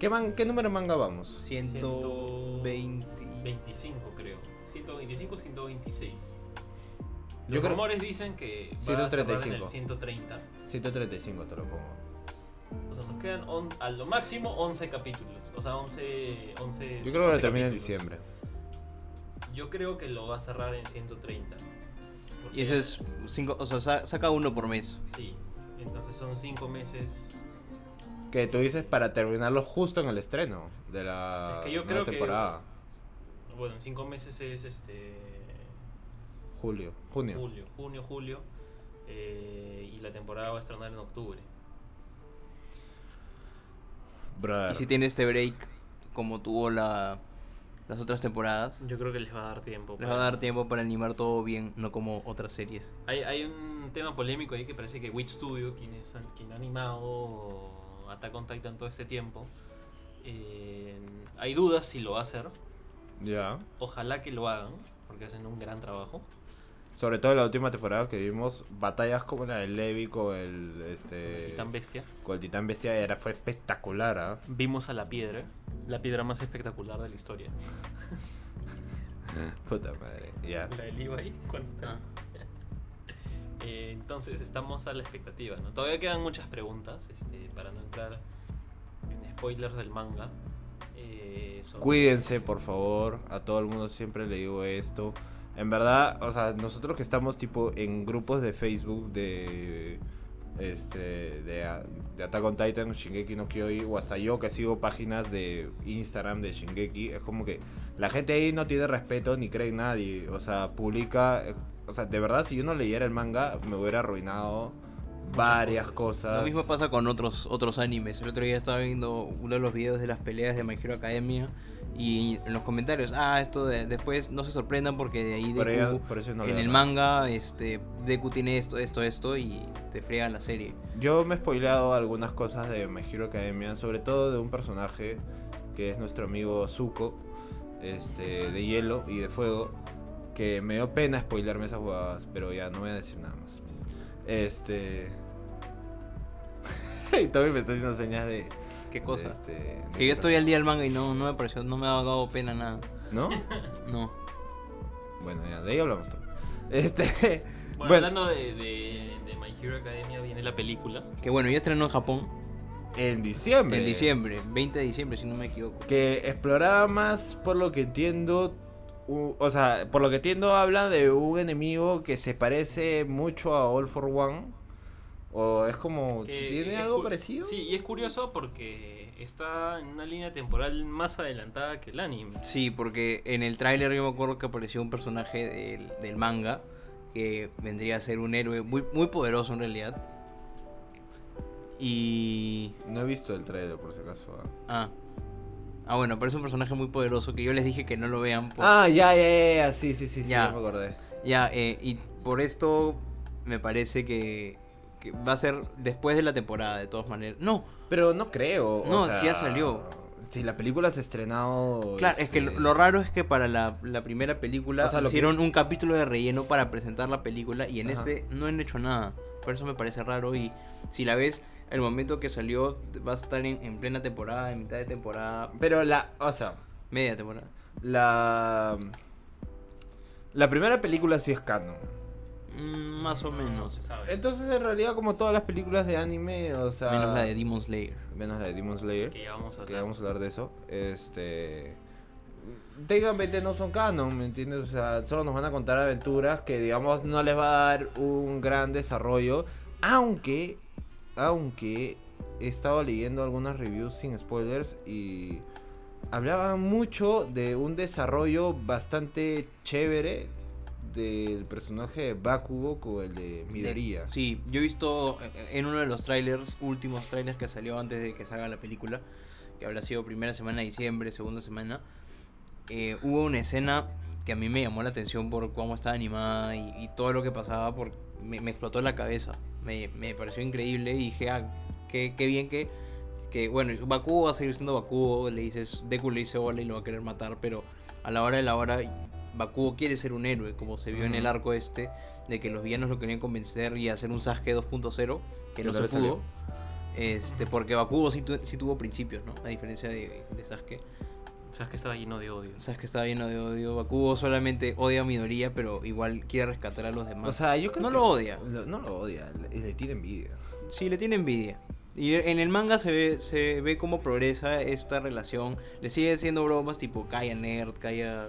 ¿Qué, man- ¿Qué número de manga vamos? 120. 25, creo. 125, 126. Los Yo creo- rumores dicen que va a cerrar en 135. el 130. 135 te lo pongo. O sea, nos quedan on- a lo máximo 11 capítulos. O sea, 11. 11 Yo creo que lo 11 termina en diciembre. Yo creo que lo va a cerrar en 130. Porque- Y eso es cinco, o sea, sa- saca uno por mes. Sí. Entonces son 5 meses. Que tú dices para terminarlo justo en el estreno de la Es que yo creo que- temporada. Bueno, en 5 meses es este. Julio, junio. Julio, junio, julio. eh, y la temporada va a estrenar en octubre. Brother. Y si tiene este break, como tuvo la, las otras temporadas, Yo creo que les va a dar tiempo. les va a dar tiempo para animar todo bien, no como otras series. Hay, hay un tema polémico ahí que parece que Wit Studio, quien, es, quien ha animado Attack on Titan todo este tiempo, eh, hay dudas si lo va a hacer. Ya. Ojalá que lo hagan, porque hacen un gran trabajo. Sobre todo en la última temporada que vimos batallas como la de Levi con el este Titán Bestia. con el Titán Bestia era fue espectacular, ¿ah? Vimos a la piedra, la piedra más espectacular de la historia. (laughs) Puta madre. Ya. La de Levi, cuando está- Eh, entonces estamos a la expectativa, ¿no? Todavía quedan muchas preguntas, este, para no entrar en spoilers del manga. Eh, sobre- Cuídense, por favor. A todo el mundo siempre le digo esto. En verdad, o sea, nosotros que estamos tipo en grupos de Facebook de este de, de Attack on Titan, Shingeki no Kyojin o hasta yo que sigo páginas de Instagram de Shingeki, es como que la gente ahí no tiene respeto ni cree en nadie, o sea, publica, o sea, de verdad si yo no leyera el manga me hubiera arruinado varias cosas. Lo mismo pasa con otros otros animes. El otro día estaba viendo uno de los videos de las peleas de My Hero Academia y en los comentarios, ah, esto de, después no se sorprendan porque de ahí Deku, ello- por eso no en el manga este Deku tiene esto, esto, esto y te fregan la serie. Yo me he spoileado algunas cosas de My Hero Academia, sobre todo de un personaje que es nuestro amigo Zuko, este, de hielo y de fuego, que me dio pena spoilearme esas jugadas, pero ya no voy a decir nada más. Este. (laughs) y Tommy me está haciendo señas de. ¿Qué cosa? de este, de Que yo estoy al día del manga y no, no me pareció, no me ha dado pena nada. ¿No? (laughs) No. Bueno, ya, de ahí hablamos. Tommy. Este. (laughs) Bueno, Bueno, hablando de, de, de My Hero Academia, viene la película. Que bueno, ya estrenó en Japón en diciembre. en diciembre, 20 de diciembre si no me equivoco. que exploraba más, por lo que entiendo, o sea, por lo que entiendo habla de un enemigo que se parece mucho a All for One. O es como, que ¿tiene es algo parecido? Sí, y es curioso porque está en una línea temporal más adelantada que el anime. Sí, porque en el tráiler yo me acuerdo que apareció un personaje del, del manga que vendría a ser un héroe muy, muy poderoso en realidad. Y... No he visto el trailer por si acaso. ah. Ah. Ah, bueno, pero es un personaje muy poderoso que yo les dije que no lo vean. por- Ah, ya, ya, ya, sí, sí, sí, sí, Ya. ya me acordé. Ya, eh, y por esto me parece que, que va a ser después de la temporada, de todas maneras. No, Pero no creo. o No, sea, sí ya salió. Si la película se ha estrenado. Claro, es que lo, este, lo raro es que para la, la primera película O sea, que- hicieron un capítulo de relleno para presentar la película y en Ajá. este no han hecho nada. Por eso me parece raro y si la ves, el momento que salió va a estar en, en plena temporada, en mitad de temporada, Pero la. O sea, media temporada. la. La primera película sí es canon. Mm, más o No menos. se sabe. Entonces, en realidad, como todas las películas de anime, o sea. Menos la de Demon Slayer. Menos la de Demon Slayer. que ya vamos a Que hablar. vamos a hablar de eso. Este. Técnicamente no son canon, ¿me entiendes? O sea, solo nos van a contar aventuras que, digamos, no les va a dar un gran desarrollo. Aunque. Aunque. He estado leyendo algunas reviews sin spoilers y. Hablaban mucho de un desarrollo bastante chévere del personaje de Bakugo con el de Midoriya. Sí, yo he visto en uno de los trailers, últimos trailers que salió antes de que salga la película, que habrá sido primera semana de diciembre, segunda semana, eh, hubo una escena que a mí me llamó la atención por cómo estaba animada y, y todo lo que pasaba, por, me, me explotó la cabeza. Me, me pareció increíble y dije, ah, qué, qué bien que, que, bueno, Bakugo va a seguir siendo Bakugo, le dices, Deku le dice hola y lo va a querer matar, pero a la hora de la hora Bakugo quiere ser un héroe, como se vio en el arco este, de que los villanos lo querían convencer y hacer un Sasuke 2.0, que no Lo se. Este, porque Bakugo sí, tu- sí tuvo principios, ¿no? A diferencia de, de Sasuke. Sabes que estaba lleno de odio. Sasuke estaba lleno de odio. Bakugo solamente odia a Midoriya, pero igual quiere rescatar a los demás. O sea, yo creo No que lo odia. lo- no lo odia, le, le tiene envidia. Sí, le tiene envidia. Y en el manga se ve, se ve cómo progresa esta relación. Le sigue haciendo bromas tipo calla nerd, calla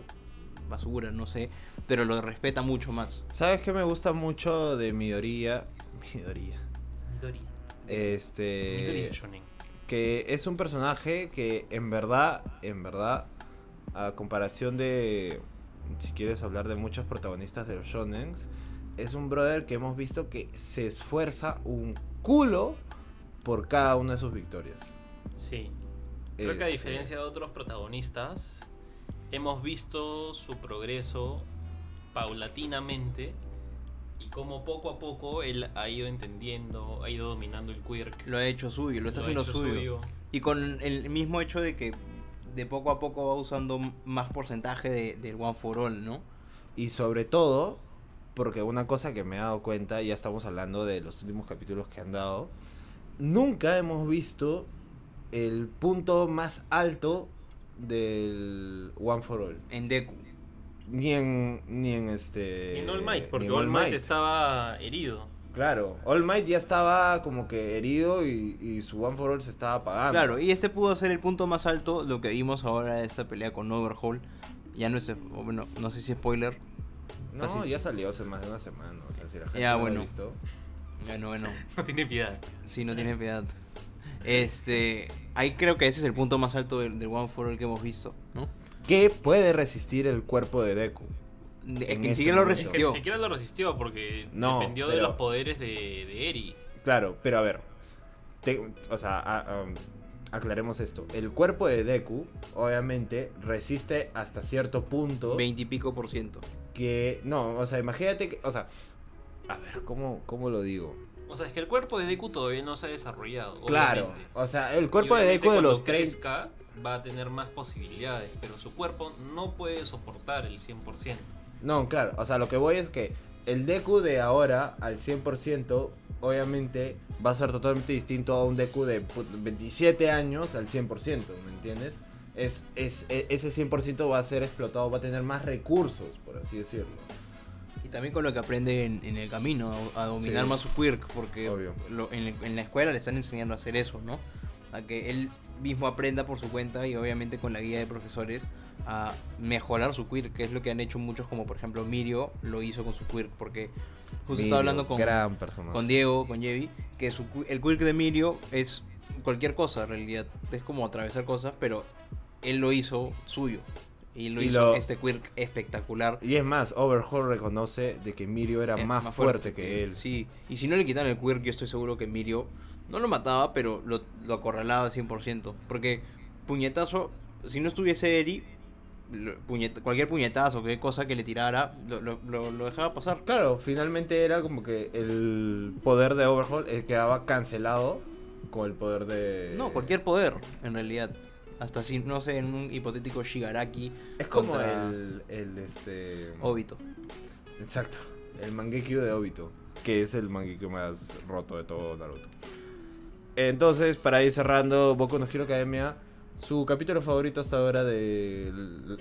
basura, no sé. Pero lo respeta mucho más. ¿Sabes qué me gusta mucho de Midoriya? Midoriya. Midori. Este. Midori Shonen. Que es un personaje que en verdad, en verdad, a comparación de, si quieres hablar de muchos protagonistas de los shonens, es un brother que hemos visto que se esfuerza un culo por cada una de sus victorias. Sí. Creo que a Este, diferencia de otros protagonistas, hemos visto su progreso paulatinamente y como poco a poco él ha ido entendiendo, ha ido dominando el quirk. Lo ha hecho suyo, lo está ha haciendo suyo. Y con el mismo hecho de que de poco a poco va usando más porcentaje de- del One for All, ¿no? Y sobre todo, porque una cosa que me he dado cuenta, ya estamos hablando de los últimos capítulos que han dado, nunca hemos visto el punto más alto del One for All. En Deku. Ni en, ni en este... En All Might, porque All Might Might. estaba herido. Claro, All Might ya estaba como que herido y, y su One for All se estaba apagando. Claro, y este pudo ser el punto más alto, lo que vimos ahora de esta pelea con Overhaul. Ya no es, bueno, no sé si spoiler. No, Casi ya sí. salió hace más de una semana. O sea, si la gente Ya, no lo ha bueno. visto. Bueno, bueno, (laughs) No tiene piedad. sí, no tiene piedad. Este, ahí creo que ese es el punto más alto del, del One for All que hemos visto, ¿no? ¿Qué puede resistir el cuerpo de Deku? De- En que ni este siquiera lo. Es resistió. ni siquiera lo resistió porque No, dependió de los poderes de, de Eri. Claro, pero a ver. te- o sea, a- um, aclaremos esto. El cuerpo de Deku, obviamente, resiste hasta cierto punto. 20 y pico por ciento. Que. No, o sea, imagínate que. O sea. A ver, ¿cómo, cómo lo digo? O sea, es que el cuerpo de Deku todavía no se ha desarrollado. Claro. obviamente. O sea, el cuerpo de Deku de los 30. crezca va a tener más posibilidades, pero su cuerpo no puede soportar el 100%. No, claro, o sea, lo que voy es que el Deku de ahora al 100%, obviamente, va a ser totalmente distinto a un Deku de pu- 27 años al 100%, ¿me entiendes? Es, es, e- ese 100% va a ser explotado, va a tener más recursos, por así decirlo. Y también con lo que aprende en, en el camino, a, a dominar Sí. más su quirk, porque lo- en, en la escuela le están enseñando a hacer eso, ¿no? A que él mismo aprenda por su cuenta y obviamente con la guía de profesores a mejorar su quirk, que es lo que han hecho muchos, como por ejemplo Mirio lo hizo con su quirk, porque justo estaba hablando con, Gran con Diego, con Jevi, que su, el quirk de Mirio es cualquier cosa en realidad, es como atravesar cosas, pero él lo hizo suyo. Y lo Y hizo lo- este quirk espectacular. Y es más, Overhaul reconoce de que Mirio era Eh, más, fuerte, que él. Sí, y si no le quitaban el quirk, yo estoy seguro que Mirio no lo mataba, pero lo, lo acorralaba al 100%. Porque puñetazo, si no estuviese Eri, cualquier puñetazo, cualquier cosa que le tirara, lo, lo- lo- lo dejaba pasar. Claro, finalmente era como que el poder de Overhaul eh, quedaba cancelado con el poder de... No, cualquier poder, en realidad. Hasta si, no sé, en un hipotético Shigaraki. Es como contra el, el este... Obito. Exacto. El Mangekyo de Obito. Que es el Mangekyo más roto de todo Naruto. Entonces, para ir cerrando, Boku no Hero Academia. Su capítulo favorito hasta ahora de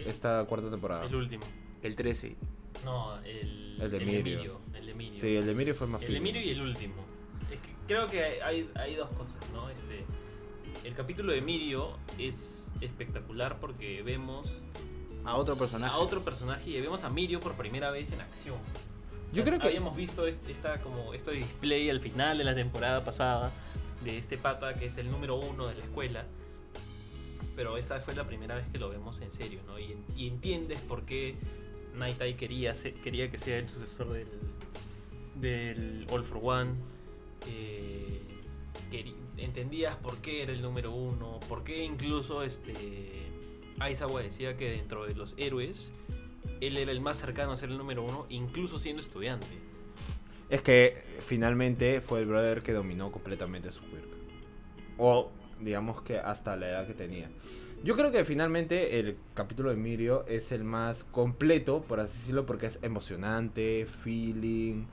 esta cuarta temporada. El último. El 13. No, el, El de Mirio. El de Mirio. Sí, el de Mirio fue más El de. Mirio y el último. Es que creo que hay, hay, dos cosas, ¿no? Este, el capítulo de Mirio es espectacular porque vemos A otro personaje. a otro personaje y vemos a Mirio por primera vez en acción. Yo creo que... habíamos visto esta, como, este display al final de la temporada pasada de este pata que es el número uno de la escuela. Pero esta fue la primera vez que lo vemos en serio, ¿no? Y, y entiendes por qué Eye quería, quería que sea el sucesor del, del All for One. eh, entendías por qué era el número uno, por qué incluso este Aizawa decía que dentro de los héroes él era el más cercano a ser el número uno, incluso siendo estudiante. Es que finalmente fue el brother que dominó completamente su quirk. O digamos que hasta la edad que tenía. Yo creo que finalmente el capítulo de Mirio es el más completo, por así decirlo, porque es emocionante, feeling,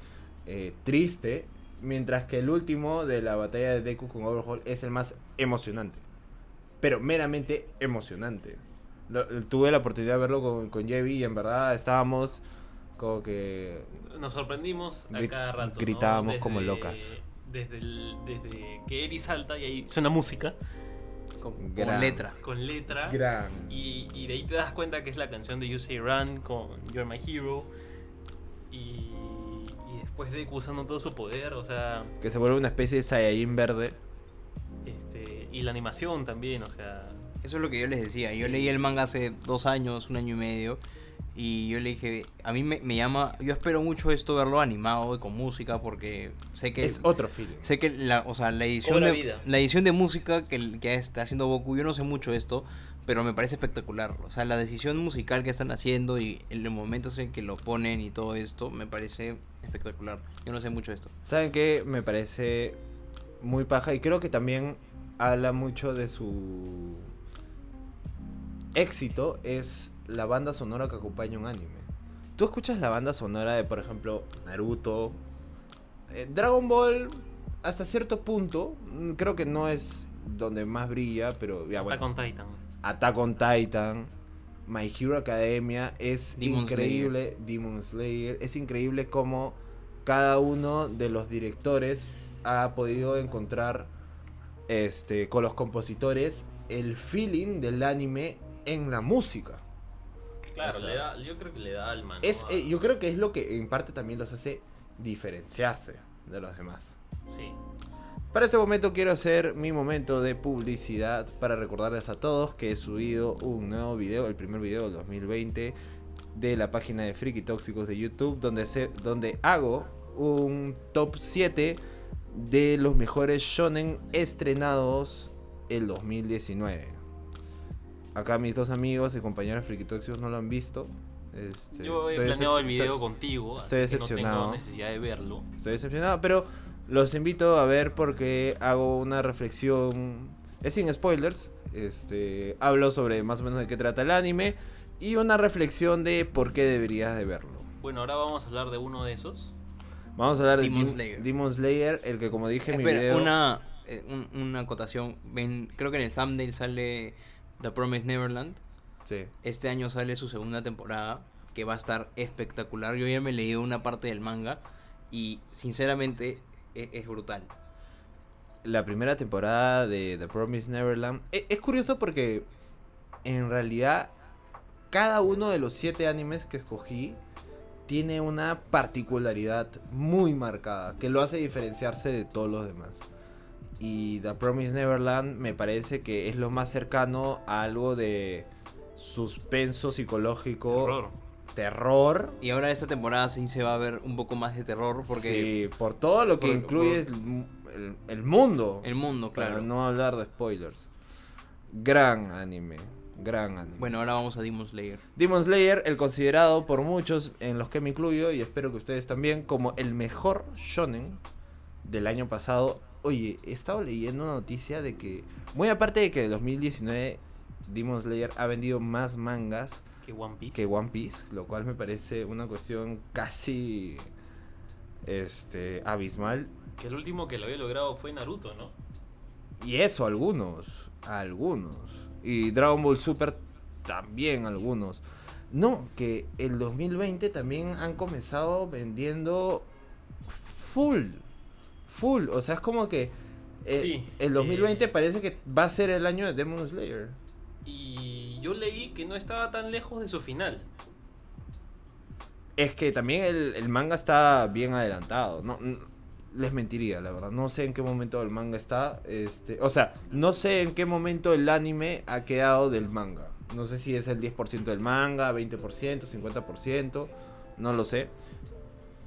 eh, triste, mientras que el último de la batalla de Deku con Overhaul es el más emocionante, pero meramente emocionante. Tuve la oportunidad de verlo con, con Jevi y en verdad estábamos como que Nos sorprendimos a cada rato. ¿no? gritábamos como locas. Desde, el- desde que Eri salta y ahí suena música Con, letra. con letra. gran. Y, y de ahí te das cuenta que es la canción de You Say Run con You're My Hero. Y, y después Deku usando todo su poder, o sea, Que se vuelve una especie de Saiyajin verde. este, y la animación también, o sea, Eso es lo que yo les decía. Yo leí el manga hace dos años, un año y medio. Y yo le dije, a mí me, me llama, yo espero mucho esto verlo animado y con música porque sé que Es otro feeling. sé que la, o sea, la edición de vida. la edición de música que, que está haciendo Goku, yo no sé mucho esto, pero me parece espectacular. O sea, la decisión musical que están haciendo y en los momentos en que lo ponen y todo esto me parece espectacular. Yo no sé mucho de esto. ¿Saben qué? Me parece muy paja y creo que también habla mucho de su éxito es la banda sonora que acompaña un anime. Tú escuchas la banda sonora de, por ejemplo, Naruto, eh, Dragon Ball, hasta cierto punto, mm, creo que no es donde más brilla, pero ya Attack bueno. on Titan. Attack on Titan, My Hero Academia, es Demon increíble, Demon Slayer, es increíble cómo cada uno de los directores ha podido encontrar este con los compositores el feeling del anime en la música. Claro, O sea, le da, yo creo que le da alma. ¿no? Es, eh, yo creo que es lo que en parte también los hace diferenciarse de los demás. Sí. Para este momento quiero hacer mi momento de publicidad para recordarles a todos que he subido un nuevo video, el primer video del 2020 de la página de Friki Tóxicos de YouTube donde, se, donde hago un top 7 de los mejores shonen estrenados el 2019. Acá mis dos amigos y compañeros Friki Tóxicos no lo han visto. Este, Yo he planeado decep- el video estoy- contigo, estoy así que no decepcionado. tengo necesidad de verlo. Estoy decepcionado, pero los invito a ver porque hago una reflexión. Es sin spoilers. Este, hablo sobre más o menos de qué trata el anime y una reflexión de por qué deberías de verlo. Bueno, ahora vamos a hablar de uno de esos. Vamos a hablar de Demon Slayer. Demon Slayer, el que como dije en mi Espera, video. una, eh, un- una acotación. Ven, creo que en el thumbnail sale The Promised Neverland. Sí. Este año sale su segunda temporada, que va a estar espectacular. Yo ya me leí una parte del manga y sinceramente e- es, brutal. La primera temporada de The Promised Neverland. e- Es, curioso porque en realidad cada uno de los siete animes que escogí tiene una particularidad muy marcada que lo hace diferenciarse de todos los demás. Y The Promised Neverland me parece que es lo más cercano a algo de suspenso psicológico, Terror. terror. Y ahora esta temporada sí se va a ver un poco más de terror porque Sí, por todo lo que por- incluye por- el, el- el mundo. el mundo, Para claro. no hablar de spoilers. Gran anime. Gran anime. Bueno, ahora vamos a Demon Slayer. Demon Slayer, el considerado por muchos, en los que me incluyo, y espero que ustedes también, como el mejor shonen del año pasado. Oye, he estado leyendo una noticia de que, muy aparte de que en 2019 Demon Slayer ha vendido más mangas Que One Piece. que One Piece, lo cual me parece una cuestión casi este abismal. Que el último que lo había logrado fue Naruto, ¿no? Y eso, algunos. Algunos. Y Dragon Ball Super también algunos. No, que el 2020 también han comenzado vendiendo full. Full. O sea, es como que eh, Sí, el 2020 eh, parece que va a ser el año de Demon Slayer. Y yo leí que no estaba tan lejos de su final. Es que también el, el manga está bien adelantado. No, les mentiría, la verdad. No sé en qué momento el manga está. Este, o sea, no sé en qué momento el anime ha quedado del manga. No sé si es el 10% del manga, 20%, 50%. No lo sé.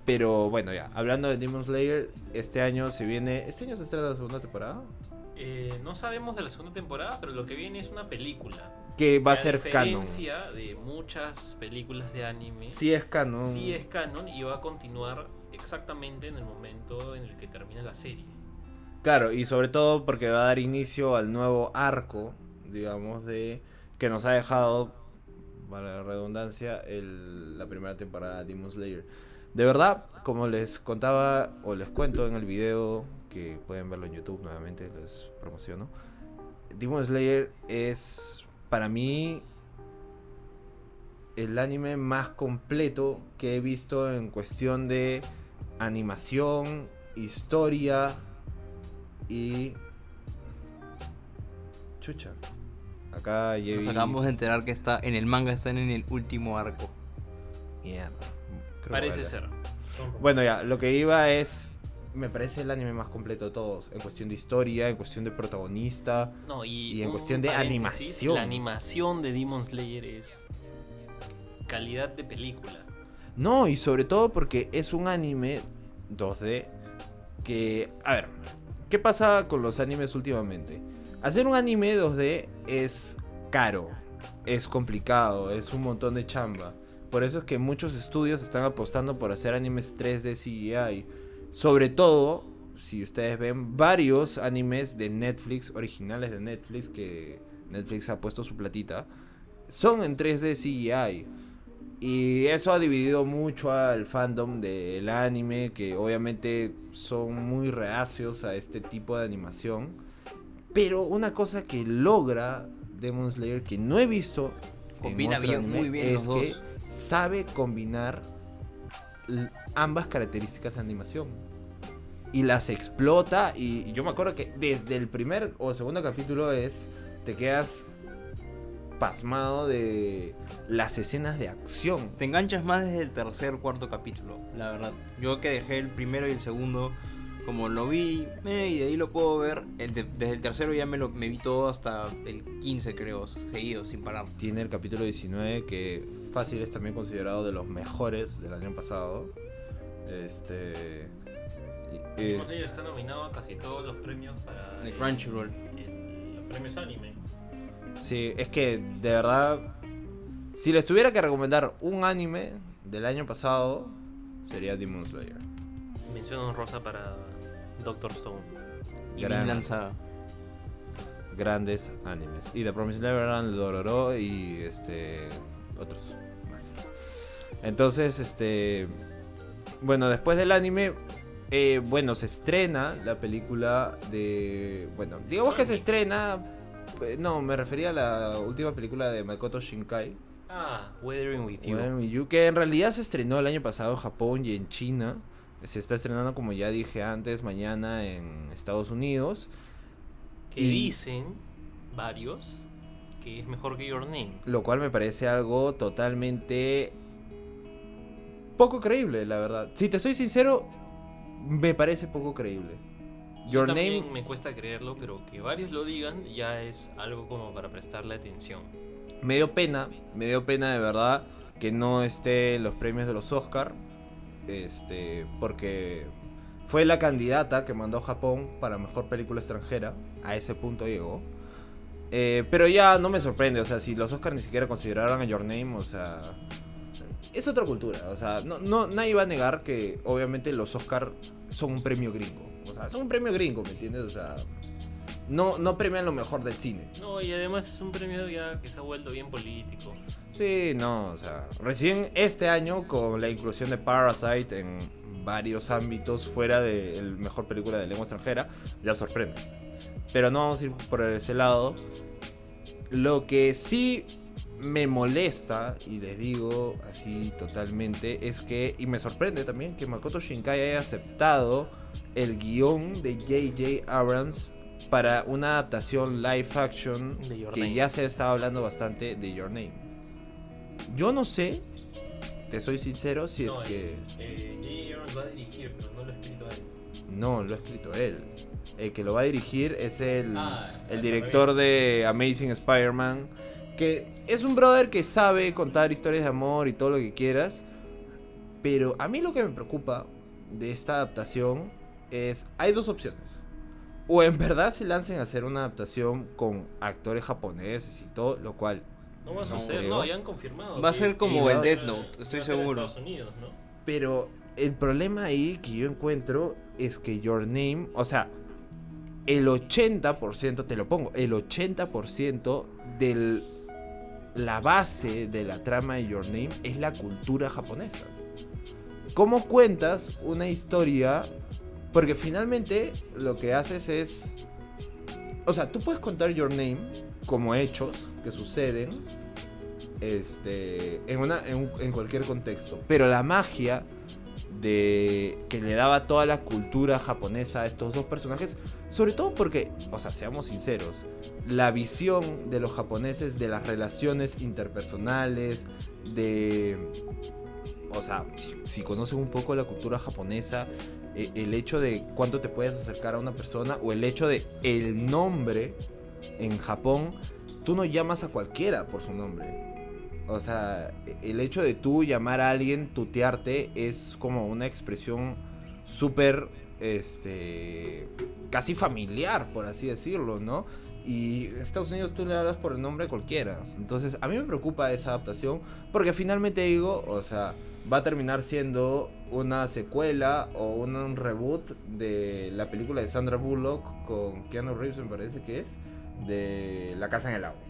Pero bueno, ya. Hablando de Demon Slayer, este año se viene. ¿Este año se estrena la segunda temporada? Eh, no sabemos de la segunda temporada, pero lo que viene es una película. Que va a ser canon. diferencia de muchas películas de anime, Sí es canon. sí es canon y va a continuar exactamente en el momento en el que termina la serie. Claro, y sobre todo porque va a dar inicio al nuevo arco, digamos, de que nos ha dejado, para la redundancia, el- la primera temporada de Demon Slayer. De verdad, como les contaba o les cuento en el video, que pueden verlo en YouTube nuevamente, les promociono. Demon Slayer es para mí el anime más completo que he visto en cuestión de animación, historia y chucha. Acá Nos acabamos de enterar que está en el manga están en el último arco. Mierda. Parece ser. Bueno, ya, lo que iba es. Me parece el anime más completo de todos. En cuestión de historia, en cuestión de protagonista. No, y, Y en cuestión de animación. La animación de Demon Slayer es calidad de película. No, y sobre todo porque es un anime 2D que... A ver, ¿qué pasa con los animes últimamente? Hacer un anime 2D es caro, es complicado, es un montón de chamba. Por eso es que muchos estudios están apostando por hacer animes 3D CGI. Sobre todo, si ustedes ven varios animes de Netflix, originales de Netflix, que Netflix ha puesto su platita, son en 3D CGI. Y eso ha dividido mucho al fandom del anime, que obviamente son muy reacios a este tipo de animación. Pero una cosa que logra Demon Slayer, que no he visto Combina bien- anime, muy bien es los que dos. Sabe combinar ambas características de animación. Y las explota. Y yo me acuerdo que desde el primer o segundo capítulo es. Te quedas pasmado de las escenas de acción. Te enganchas más desde el tercer, cuarto capítulo, la verdad. Yo que dejé el primero y el segundo, como lo vi, eh, y de ahí lo puedo ver. el de- desde el tercero ya me lo me vi todo hasta el 15, creo, seguido, sin parar. Tiene el capítulo 19 que fácil es también considerado de los mejores del año pasado. Este. y- eh, Demon Slayer está nominado a casi todos los premios para De el- Crunchyroll. los premios anime. Sí, es que de verdad, si les tuviera que recomendar un anime del año pasado, sería Demon Slayer. Mención honrosa para Doctor Stone. Y Gran-. Grandes animes. Y The Promised Neverland, Dororo y este otros más. Entonces, este bueno, después del anime eh, bueno, se estrena la película de bueno, digamos que se estrena eh, no, me refería a la última película de Makoto Shinkai. Ah, Weathering with You. Bueno, y You, que en realidad se estrenó el año pasado en Japón y en China. Se está estrenando, como ya dije antes, mañana en Estados Unidos. que y- dicen varios que es mejor que Your Name. Lo cual me parece algo totalmente poco creíble, la verdad. Si te soy sincero, me parece poco creíble. Yo Your Name me cuesta creerlo, pero que varios lo digan ya es algo como para prestarle atención. me dio pena, me dio pena de verdad que no esté en los premios de los Oscar. Este, porque fue la candidata que mandó Japón para mejor película extranjera. A ese punto llegó. Eh, pero ya no me sorprende, o sea, si los Oscars ni siquiera consideraron a Your Name, o sea, es otra cultura, o sea, no, no, nadie va a negar que obviamente los Oscars son un premio gringo, o sea, son un premio gringo, ¿me entiendes? O sea, no, no premian lo mejor del cine. No, y además es un premio ya que se ha vuelto bien político. Sí, no, o sea, recién este año con la inclusión de Parasite en varios ámbitos fuera de la mejor película de lengua extranjera, ya sorprende. Pero no vamos a ir por ese lado. Lo que sí me molesta, y les digo así totalmente, es que, y me sorprende también, que Makoto Shinkai haya aceptado el guion de J.J. Abrams para una adaptación live action De Your que Name. ya se estaba hablando bastante de Your Name. Yo no sé, te soy sincero, si no, es que... eh, J.J. Abrams va a dirigir, pero no lo ha escrito él. No, lo ha escrito él. El que lo va a dirigir es el, Ah, el director de Amazing Spider-Man. Que es un brother que sabe contar historias de amor y todo lo que quieras. Pero a mí lo que me preocupa de esta adaptación es... Hay dos opciones. O en verdad se lancen a hacer una adaptación con actores japoneses y todo, lo cual... No va a No suceder, creo. no, ya han confirmado. Va a ser como el Death Note, estoy seguro. Estados Unidos, ¿no? Pero el problema ahí que yo encuentro es que Your Name, o sea, el 80%, te lo pongo, el 80% de la base de la trama de Your Name es la cultura japonesa. ¿Cómo cuentas una historia? Porque finalmente lo que haces es... O sea, tú puedes contar Your Name como hechos que suceden este, en, una, en, en cualquier contexto. Pero la magia de que le daba toda la cultura japonesa a estos dos personajes, sobre todo porque, o sea, seamos sinceros, la visión de los japoneses de las relaciones interpersonales, de, o sea, si, si conoces un poco la cultura japonesa, e- el hecho de cuánto te puedes acercar a una persona o el hecho de el nombre en Japón, tú no llamas a cualquiera por su nombre. O sea, el hecho de tú llamar a alguien, tutearte, es como una expresión súper, este, casi familiar, por así decirlo, ¿no? Y Estados Unidos tú le hablas por el nombre cualquiera. Entonces, a mí me preocupa esa adaptación, porque finalmente digo, o sea, va a terminar siendo una secuela o un reboot de la película de Sandra Bullock con Keanu Reeves, me parece que es, de La Casa en el Agua.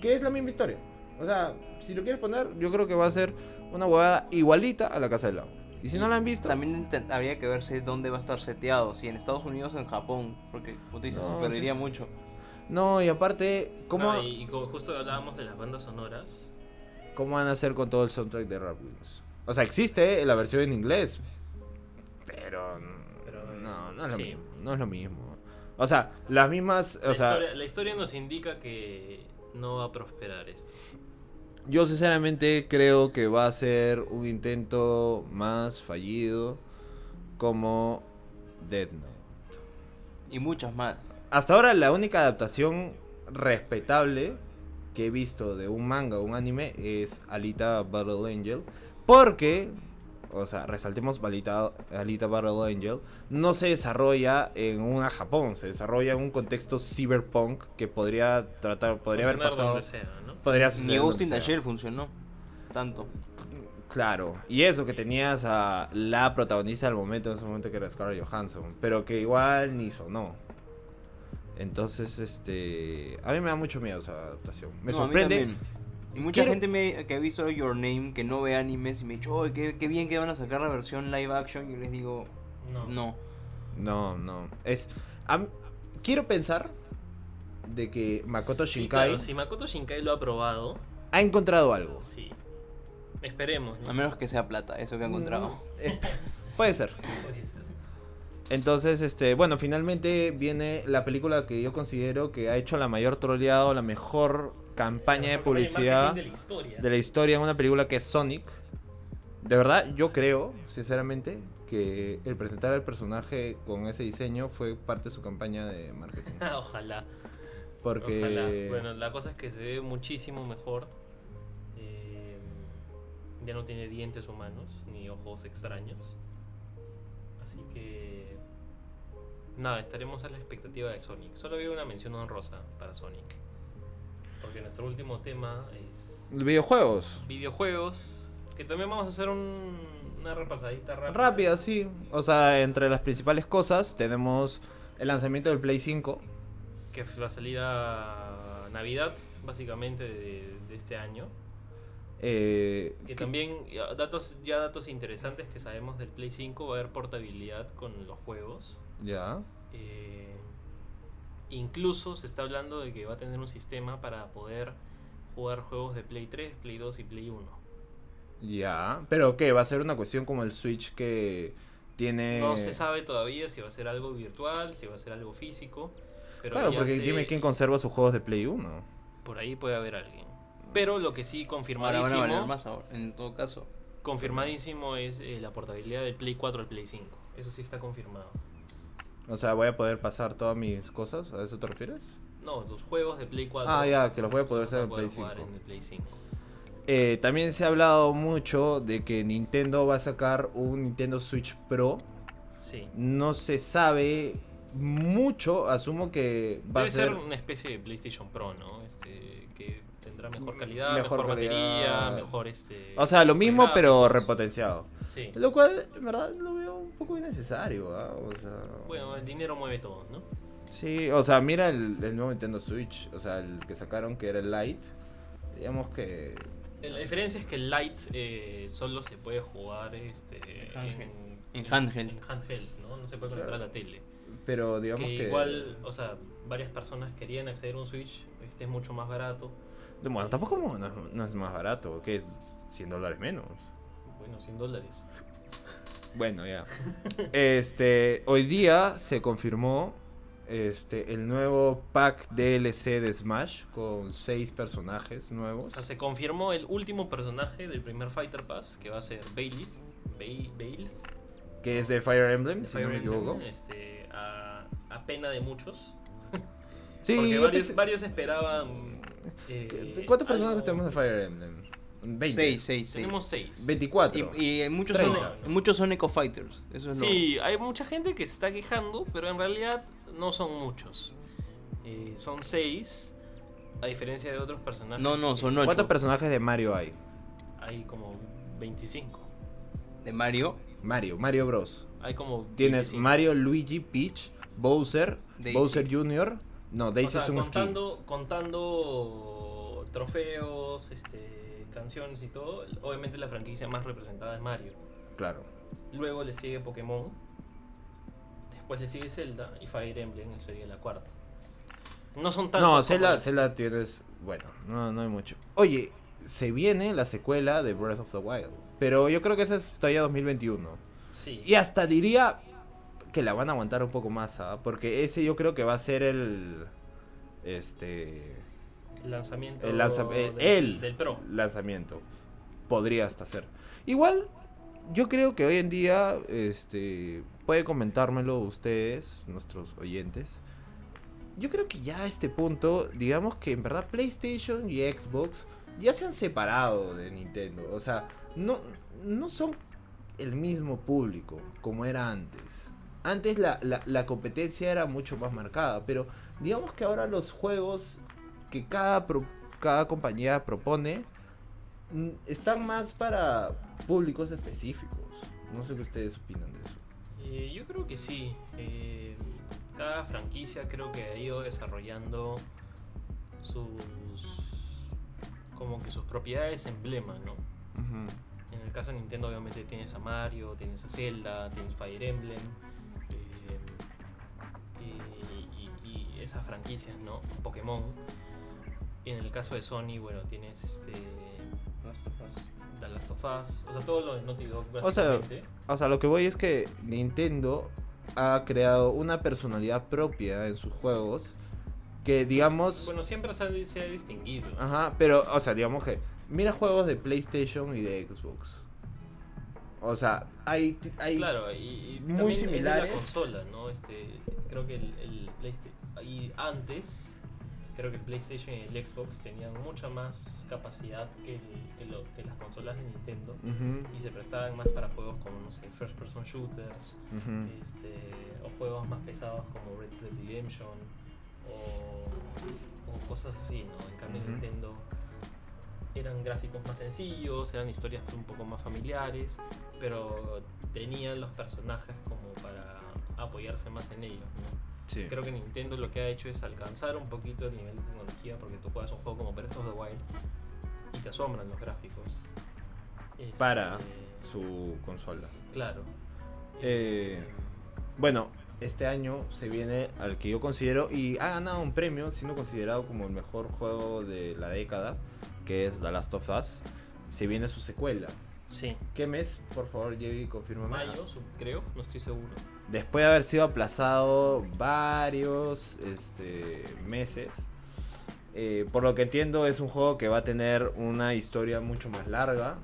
Que es la misma historia. O sea, si lo quieres poner, yo creo que va a ser una huevada igualita a La Casa del Agua. Y si no la han visto, También habría que verse dónde va a estar seteado, si en Estados Unidos o en Japón, porque, como tú dices, No, se perdería sí. mucho. no, y aparte, ¿cómo, No, y, y como justo hablábamos de las bandas sonoras, ¿cómo van a hacer con todo el soundtrack de Rap Wheels? O sea, existe la versión en inglés, pero, Pero, no, no es lo sí. mismo, no es lo mismo. O sea, las mismas, la, o sea, historia, la historia nos indica que no va a prosperar esto. Yo sinceramente creo que va a ser un intento más fallido como Dead Note. Y muchas más. Hasta ahora la única adaptación respetable que he visto de un manga o un anime es Alita Battle Angel. Porque, o sea, resaltemos Alita, Alita Battle Angel, no se desarrolla en una Japón, se desarrolla en un contexto cyberpunk que podría tratar, podría haber pasado... donde sea, ¿no? Podría Ni suceder Ghost in donde the sea. Shell funcionó. Tanto. Claro, y eso que tenías a la protagonista del momento, en ese momento que era Scarlett Johansson, pero que igual ni sonó. Entonces, este. A mí me da mucho miedo esa adaptación. Me No, a mí sorprende. Y mucha Quiero- gente me, que ha visto Your Name, que no ve animes, y me ha dicho, "Oye, qué, qué bien que van a sacar la versión live action. Y yo les digo, No. no. No, no. Es. quiero pensar de que Makoto Sí, Shinkai claro, si Makoto Shinkai lo ha probado, ha encontrado algo. sí. Esperemos. ¿no? A menos que sea plata, eso que ha encontrado. Eh, puede ser. (laughs) Puede ser. Entonces, este, bueno, finalmente viene la película que yo considero que ha hecho la mayor troleada, o la mejor campaña de publicidad de la historia. de la historia en una película que es Sonic. De verdad, yo creo, sinceramente, que el presentar al personaje con ese diseño fue parte de su campaña de marketing. (laughs) Ojalá. Porque. Ojalá. Bueno, la cosa es que se ve muchísimo mejor. Eh, ya no tiene dientes humanos ni ojos extraños. Así que. Nada, estaremos a la expectativa de Sonic. Solo había una mención honrosa para Sonic. Porque nuestro último tema es Videojuegos. videojuegos. Que también vamos a hacer un- una repasadita rápida. Rápida, sí. O sea, entre las principales cosas tenemos el lanzamiento del Play 5. Que va a salir a Navidad, básicamente, de, de este año. eh, Que que- también, ya datos, ya datos interesantes que sabemos del Play 5, va a haber portabilidad con los juegos. Ya. Eh, incluso se está hablando de que va a tener un sistema para poder jugar juegos de Play 3, Play 2 y Play 1. Ya. Pero ¿qué? ¿Va a ser una cuestión como el Switch que tiene. No se sabe todavía si va a ser algo virtual, si va a ser algo físico. Pero Claro, porque se- dime quién conserva sus juegos de Play 1. Por ahí puede haber alguien. Pero lo que sí Ahora confirmadísimo, van a valer más ahora, en todo caso. confirmadísimo es eh, la portabilidad del Play 4 al Play 5. Eso sí está confirmado. O sea, voy a poder pasar todas mis cosas. ¿A eso te refieres? No, tus juegos de Play 4. Ah, ya, que los voy a poder hacer en Play jugar 5. en el Play 5. Eh, también se ha hablado mucho de que Nintendo va a sacar un Nintendo Switch Pro. Sí. No se sabe mucho. Asumo que va Debe a ser. ser una especie de PlayStation Pro, ¿no? Este, que tendrá mejor calidad, Mejor mejor, batería, mejor este. O sea, lo mismo, pero repotenciado. Sí. Lo cual, en verdad, lo veo poco innecesario. ¿ah? O sea. Bueno, el dinero mueve todo, ¿no? Sí, o sea, mira el, el nuevo Nintendo Switch, o sea, el que sacaron que era el Lite. Digamos que Eh, La diferencia es que el Lite eh, solo se puede jugar este, En handheld. en, En handheld. en handheld, ¿no? No se puede conectar a la tele. pero digamos que que, igual, o sea, varias personas querían acceder a un Switch, este es mucho más barato. bueno, tampoco no es, no es más barato, que es 100 dólares menos. Bueno, 100 dólares. Bueno, ya. Este, hoy día se confirmó este el nuevo pack DLC de Smash con seis personajes O nuevos. sea, se confirmó el último personaje del primer Fighter Pass, que va a ser Bailey. Bail, Que es de Fire Emblem, de si Fire no me equivoco. Este, a, a pena de muchos. Sí, (laughs) porque varios, pensé- varios esperaban. eh, ¿Qué- ¿Cuántos personajes tenemos de Fire Emblem? 20. 6, 6, 6. Tenemos 6. 24. Y, y muchos, son, 30. muchos son Eco Fighters. Eso es lo- Sí, hay mucha gente que se está quejando, pero en realidad no son muchos. Eh, son 6, a diferencia de otros personajes. No, no, son 8. ¿Cuántos personajes de Mario hay? Hay como 25. De Mario. Mario, Mario Bros. Hay como. Tienes 25. Mario, Luigi, Peach, Bowser, Daisy. Bowser Jr. No, O Daisy sea, es un skin. contando, contando trofeos, este, canciones y todo, obviamente la franquicia más representada es Mario. Claro. Luego le sigue Pokémon, después le sigue Zelda y Fire Emblem sería la cuarta. No son tantos. No, Zelda, Zelda tienes. Bueno, no, no hay mucho. Oye, se viene la secuela de Breath of the Wild. Pero yo creo que esa es todavía 2021. Sí. Y hasta diría que la van a aguantar un poco más, ¿ah? Porque ese yo creo que va a ser el. Este. El lanzamiento El, lanza- eh, del, el del Pro. lanzamiento. Podría hasta ser. Igual, yo creo que hoy en día, este, puede comentármelo ustedes, nuestros oyentes. Yo creo que ya a este punto, digamos que en verdad PlayStation y Xbox ya se han separado de Nintendo. O sea, no, no son el mismo público como era antes. Antes la, la, la competencia era mucho más marcada, pero digamos que ahora los juegos que cada, pro- cada compañía propone mm, están más para públicos específicos. No sé qué ustedes opinan de eso. Eh, yo creo que sí. Eh, cada franquicia creo que ha ido desarrollando sus como que sus propiedades emblema, ¿no? En el caso de Nintendo obviamente tienes a Mario, tienes a Zelda, tienes Fire Emblem eh, y, y- y esas franquicias, ¿no? Pokémon. Y en el caso de Sony, bueno, tienes este Last of Us. The Last of Us, o sea, todo lo de Naughty Dog O sea. O sea, lo que voy es que Nintendo ha creado una personalidad propia en sus juegos que digamos... Bueno, siempre se ha, se ha distinguido. Ajá, pero, o sea, digamos que... Mira juegos de PlayStation y de Xbox. O sea, hay... hay Claro, y, y muy también es de similares. la consola, ¿no? Este, creo que el, el PlayStation y antes creo que el PlayStation y el Xbox tenían mucha más capacidad que, el- que, lo- que las consolas de Nintendo y se prestaban más para juegos como no sé, first person shooters, este, o juegos más pesados como Red Dead Redemption o, o cosas así, ¿no? En cambio. Nintendo eran gráficos más sencillos, eran historias un poco más familiares, pero tenían los personajes como para apoyarse más en ellos, ¿no? Sí. Creo que Nintendo lo que ha hecho es alcanzar un poquito el nivel de tecnología porque tú juegas un juego como Breath of the Wild y te asombran los gráficos. Este, Para su consola. Claro. Eh, bueno, este año se viene al que yo considero y ha ganado un premio, siendo considerado como el mejor juego de la década, que es The Last of Us. Se viene su secuela. Sí. ¿Qué mes? Por favor, Javi, confírmame. Mayo, creo, no estoy seguro. Después de haber sido aplazado varios este, meses. eh, por lo que entiendo es un juego que va a tener una historia mucho más larga.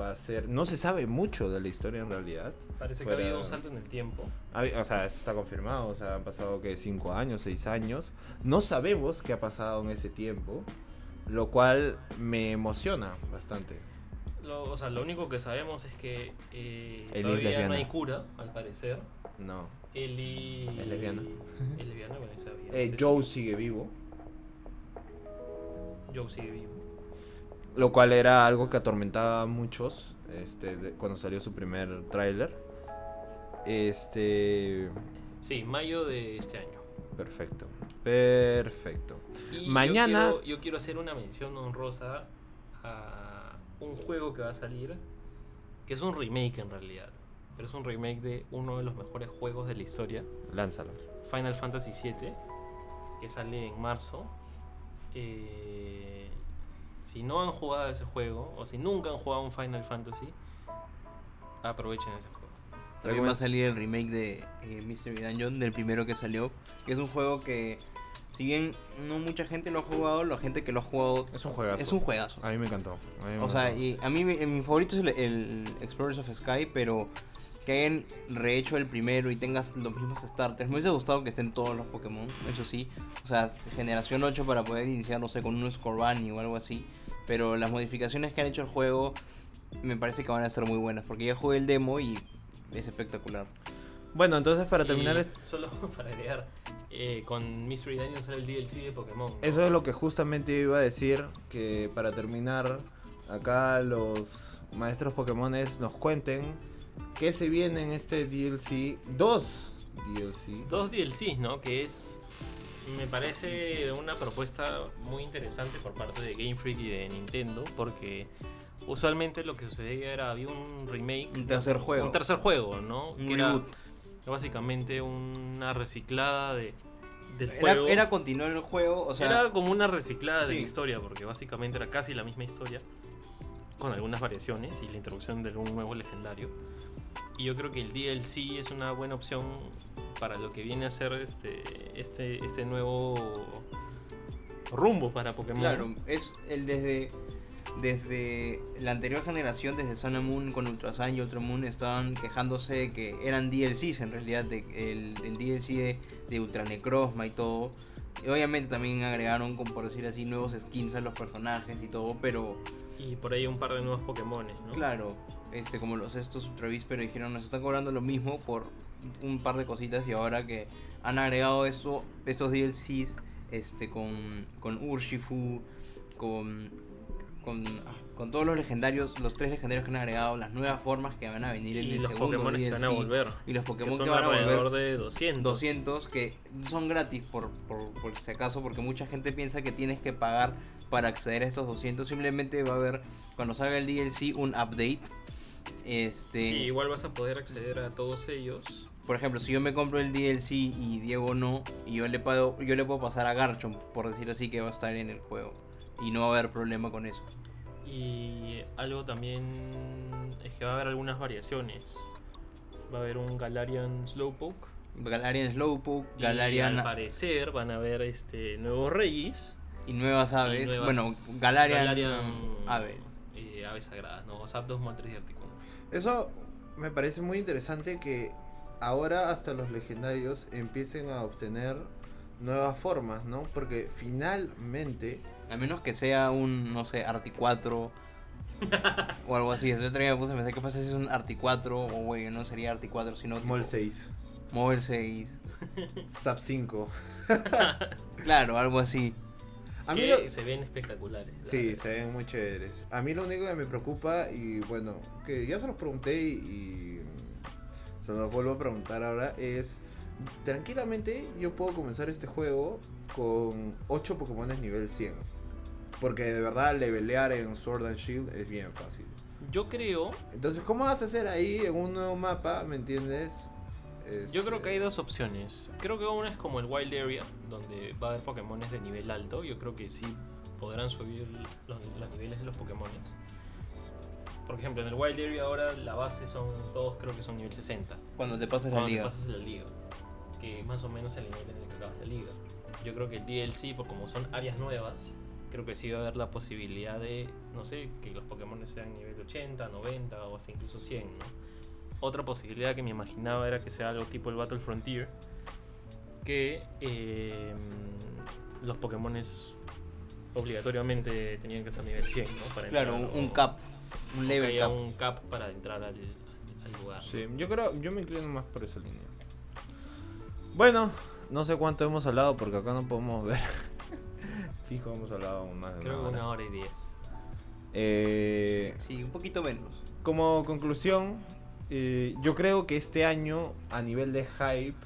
Va a ser... No se sabe mucho de la historia en realidad. Parece que ha habido un salto en el tiempo. O sea, eso está confirmado. O sea, han pasado que 5 años, 6 años. No sabemos qué ha pasado en ese tiempo. Lo cual me emociona bastante. Lo, o sea, lo único que sabemos es que eh, todavía no hay cura, al parecer. No. Ellie... Es lesbiana. (laughs) Es lesbiana, bueno, sabía. Eh, sí, Joe sí. sigue vivo. Joe sigue vivo. Lo cual era algo que atormentaba a muchos este, de- cuando salió su primer tráiler. Este. Sí, mayo de este año. Perfecto. Perfecto. Y Mañana- Yo quiero, yo quiero hacer una mención honrosa a un juego que va a salir, que es un remake en realidad. Pero es un remake de uno de los mejores juegos de la historia, Lánzalo. Final Fantasy VII, que sale en marzo. Eh, si no han jugado ese juego, o si nunca han jugado un Final Fantasy, aprovechen ese juego. También va a salir el remake de eh, Mystery Dungeon, del primero que salió. Que es un juego que, si bien no mucha gente lo ha jugado, la gente que lo ha jugado Es un juegazo. es un juegazo. A mí me encantó. mí me O sea, encantó. y a mí mi favorito es el, el Explorers of Sky, pero que hayan rehecho el primero y tengas los mismos starters. Me hubiese gustado que estén todos los Pokémon, eso sí. O sea, generación 8 para poder iniciar, no sé, con un Scorbunny o algo así. Pero las modificaciones que han hecho al juego me parece que van a ser muy buenas, porque ya jugué el demo y es espectacular. Bueno, entonces para terminar, es- Solo (laughs) para agregar, eh, con Mystery Dungeon sale el DLC de Pokémon. ¿no? eso es lo que justamente iba a decir, que para terminar, acá los maestros Pokémones nos cuenten qué se viene en este DLC. Dos DLC. Dos DLCs, ¿no? Que es. Me parece una propuesta muy interesante por parte de Game Freak y de Nintendo. Porque usualmente lo que sucedía era. Había un remake. Un tercer juego. Un tercer juego, ¿no? Un que era reboot. Básicamente una reciclada de, del Era, juego. era continuar el juego, o sea, Era como una reciclada de la historia, porque básicamente era casi la misma historia, con algunas variaciones y la introducción de un nuevo legendario. Y yo creo que el DLC es una buena opción para lo que viene a ser este, este, este nuevo rumbo para Pokémon. Claro, es el desde desde la anterior generación, desde Sun and Moon con Ultra Sun y Ultra Moon, estaban quejándose de que eran DLCs en realidad, de, el, el DLC de, de Ultra Necrozma y todo. Y obviamente también agregaron, como por decir así, nuevos skins a los personajes y todo, pero Y por ahí un par de nuevos Pokémon, ¿no? claro, este como los estos Ultra Beast, pero dijeron nos están cobrando lo mismo por un par de cositas y ahora que han agregado eso, estos DLCs este con, con Urshifu, con, con, con todos los legendarios, los tres legendarios que han agregado, las nuevas formas que van a venir en Y el los segundo Pokémon que van a DLC, volver. y los Que Pokémon son que, van a alrededor volver. de 200. 200 que son gratis por, por, por si acaso porque mucha gente piensa que tienes que pagar para acceder a estos 200 simplemente va a haber cuando salga el DLC un update este Sí, igual vas a poder acceder a todos ellos. por ejemplo si yo me compro el DLC y Diego no y yo le puedo yo le puedo pasar a Garchomp por decirlo así que va a estar en el juego y no va a haber problema con eso Y algo también es que va a haber algunas variaciones. Va a haber un Galarian Slowpoke. Galarian Slowpoke Y Galarian al parecer van a haber este nuevos reyes. y nuevas aves y nuevas bueno Galarian, Galarian ave eh, aves sagradas, ¿no? Zapdos, Moltres y Articuno. Eso me parece muy interesante que ahora hasta los legendarios empiecen a obtener nuevas formas, ¿no? Porque finalmente A menos que sea un, no sé, Arti4 (laughs) o algo así. Otro día me puse a pensar, ¿qué pasa si es un Arti4 o, güey, no sería Arti4, sino tipo Mol 6, Mol 6? Zap 5. Claro, algo así. A mí lo- se ven espectaculares. la Sí, verdad. se ven muy chéveres. A mí lo único que me preocupa, y bueno, que ya se los pregunté y, y se los vuelvo a preguntar ahora, es, tranquilamente yo puedo comenzar este juego con 8 Pokémon nivel 100. Porque de verdad levelear en Sword and Shield es bien fácil. Yo creo, Entonces, ¿cómo vas a hacer ahí en un nuevo mapa? ¿Me entiendes? yo creo que hay Este, dos opciones. Creo que una es como el Wild Area, donde va a haber Pokémones de nivel alto. Yo creo que sí podrán subir los, los niveles de los Pokémones. Por ejemplo, en el Wild Area ahora la base son todos creo que son nivel 60. Cuando te pases la Cuando te liga. pasas la liga. Que es más o menos el nivel en el que acabas la liga. Yo creo que el DLC, por como son áreas nuevas, creo que sí va a haber la posibilidad de, no sé, que los Pokémon sean nivel 80, 90 o hasta incluso 100, ¿no? Otra posibilidad que me imaginaba era que sea algo tipo el Battle Frontier, que eh, los Pokémon obligatoriamente tenían que ser nivel 100, ¿no? Para Claro, un, entrar, un o- cap. Un level cap. un cap para entrar al, al lugar. Sí, yo creo, yo me inclino más por esa línea. Bueno, no sé cuánto hemos hablado porque acá no podemos ver. (laughs) Fijo, hemos hablado más de Creo una hora. una hora y diez. Eh, Sí, un poquito menos. como conclusión, eh, yo creo que este año, a nivel de hype,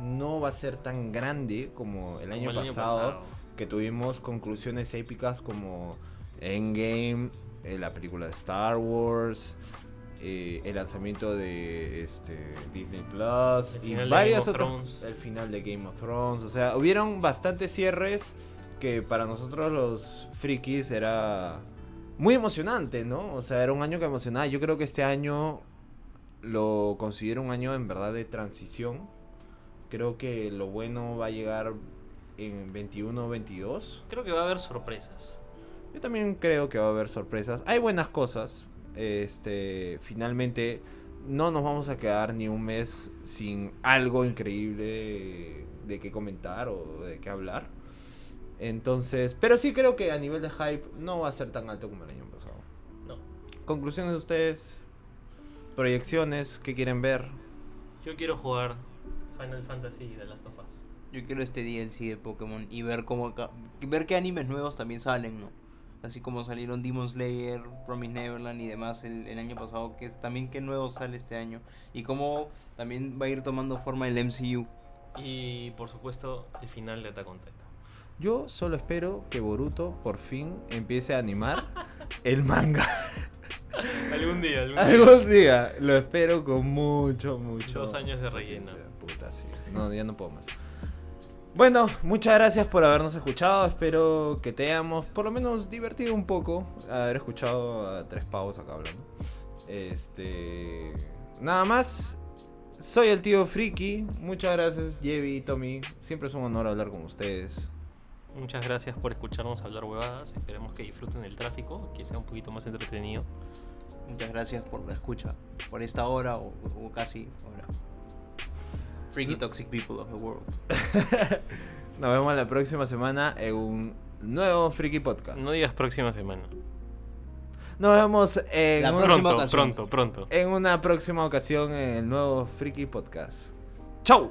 no va a ser tan grande como el año, Como el año pasado, que tuvimos conclusiones épicas como Endgame, eh, la película de Star Wars, eh, el lanzamiento de este, Disney Plus El y varias otras, el final de Game of Thrones, o sea, hubieron bastantes cierres que para nosotros los frikis era muy emocionante, ¿no? O sea, era un año que emocionaba. Yo creo que este año lo considero un año en verdad de transición. Creo que lo bueno va a llegar en 21-22. Creo que va a haber sorpresas. Yo también creo que va a haber sorpresas. Hay buenas cosas. Este, finalmente no nos vamos a quedar ni un mes sin algo increíble de qué comentar o de qué hablar. Entonces, pero sí creo que a nivel de hype no va a ser tan alto como el año pasado. No. Conclusiones de ustedes, proyecciones, ¿qué quieren ver? Yo quiero jugar Final Fantasy The Last of Us. Yo quiero este DLC de Pokémon y ver cómo ver qué animes nuevos también salen, ¿no? Así como salieron Demon Slayer, Promise Neverland y demás el, el año pasado, que es también qué nuevo sale este año y cómo también va a ir tomando forma el MCU. Y por supuesto, el final de Attack on Titan. Yo solo espero que Boruto por fin empiece a animar el manga. (laughs) Algún día, algún día. Algún día, lo espero con mucho, mucho. Dos años de relleno. paciencia. Puta, sí. No, ya no puedo más. Bueno, muchas gracias por habernos escuchado. Espero que te hayamos por lo menos divertido un poco. Haber escuchado a tres pavos acá hablando. Este. Nada más. Soy el tío Friki. Muchas gracias, Jevi y Tommy. Siempre es un honor hablar con ustedes. Muchas gracias por escucharnos hablar huevadas. Esperemos que disfruten el tráfico, que sea un poquito más entretenido. Muchas gracias por la escucha, por esta hora o, o casi hora. Freaky toxic people of the world. (laughs) Nos vemos la próxima semana en un nuevo Friki Podcast. No digas próxima semana. Nos vemos en, La un- próxima Pronto, ocasión. pronto, pronto. en una próxima ocasión en el nuevo Friki Podcast. ¡Chau!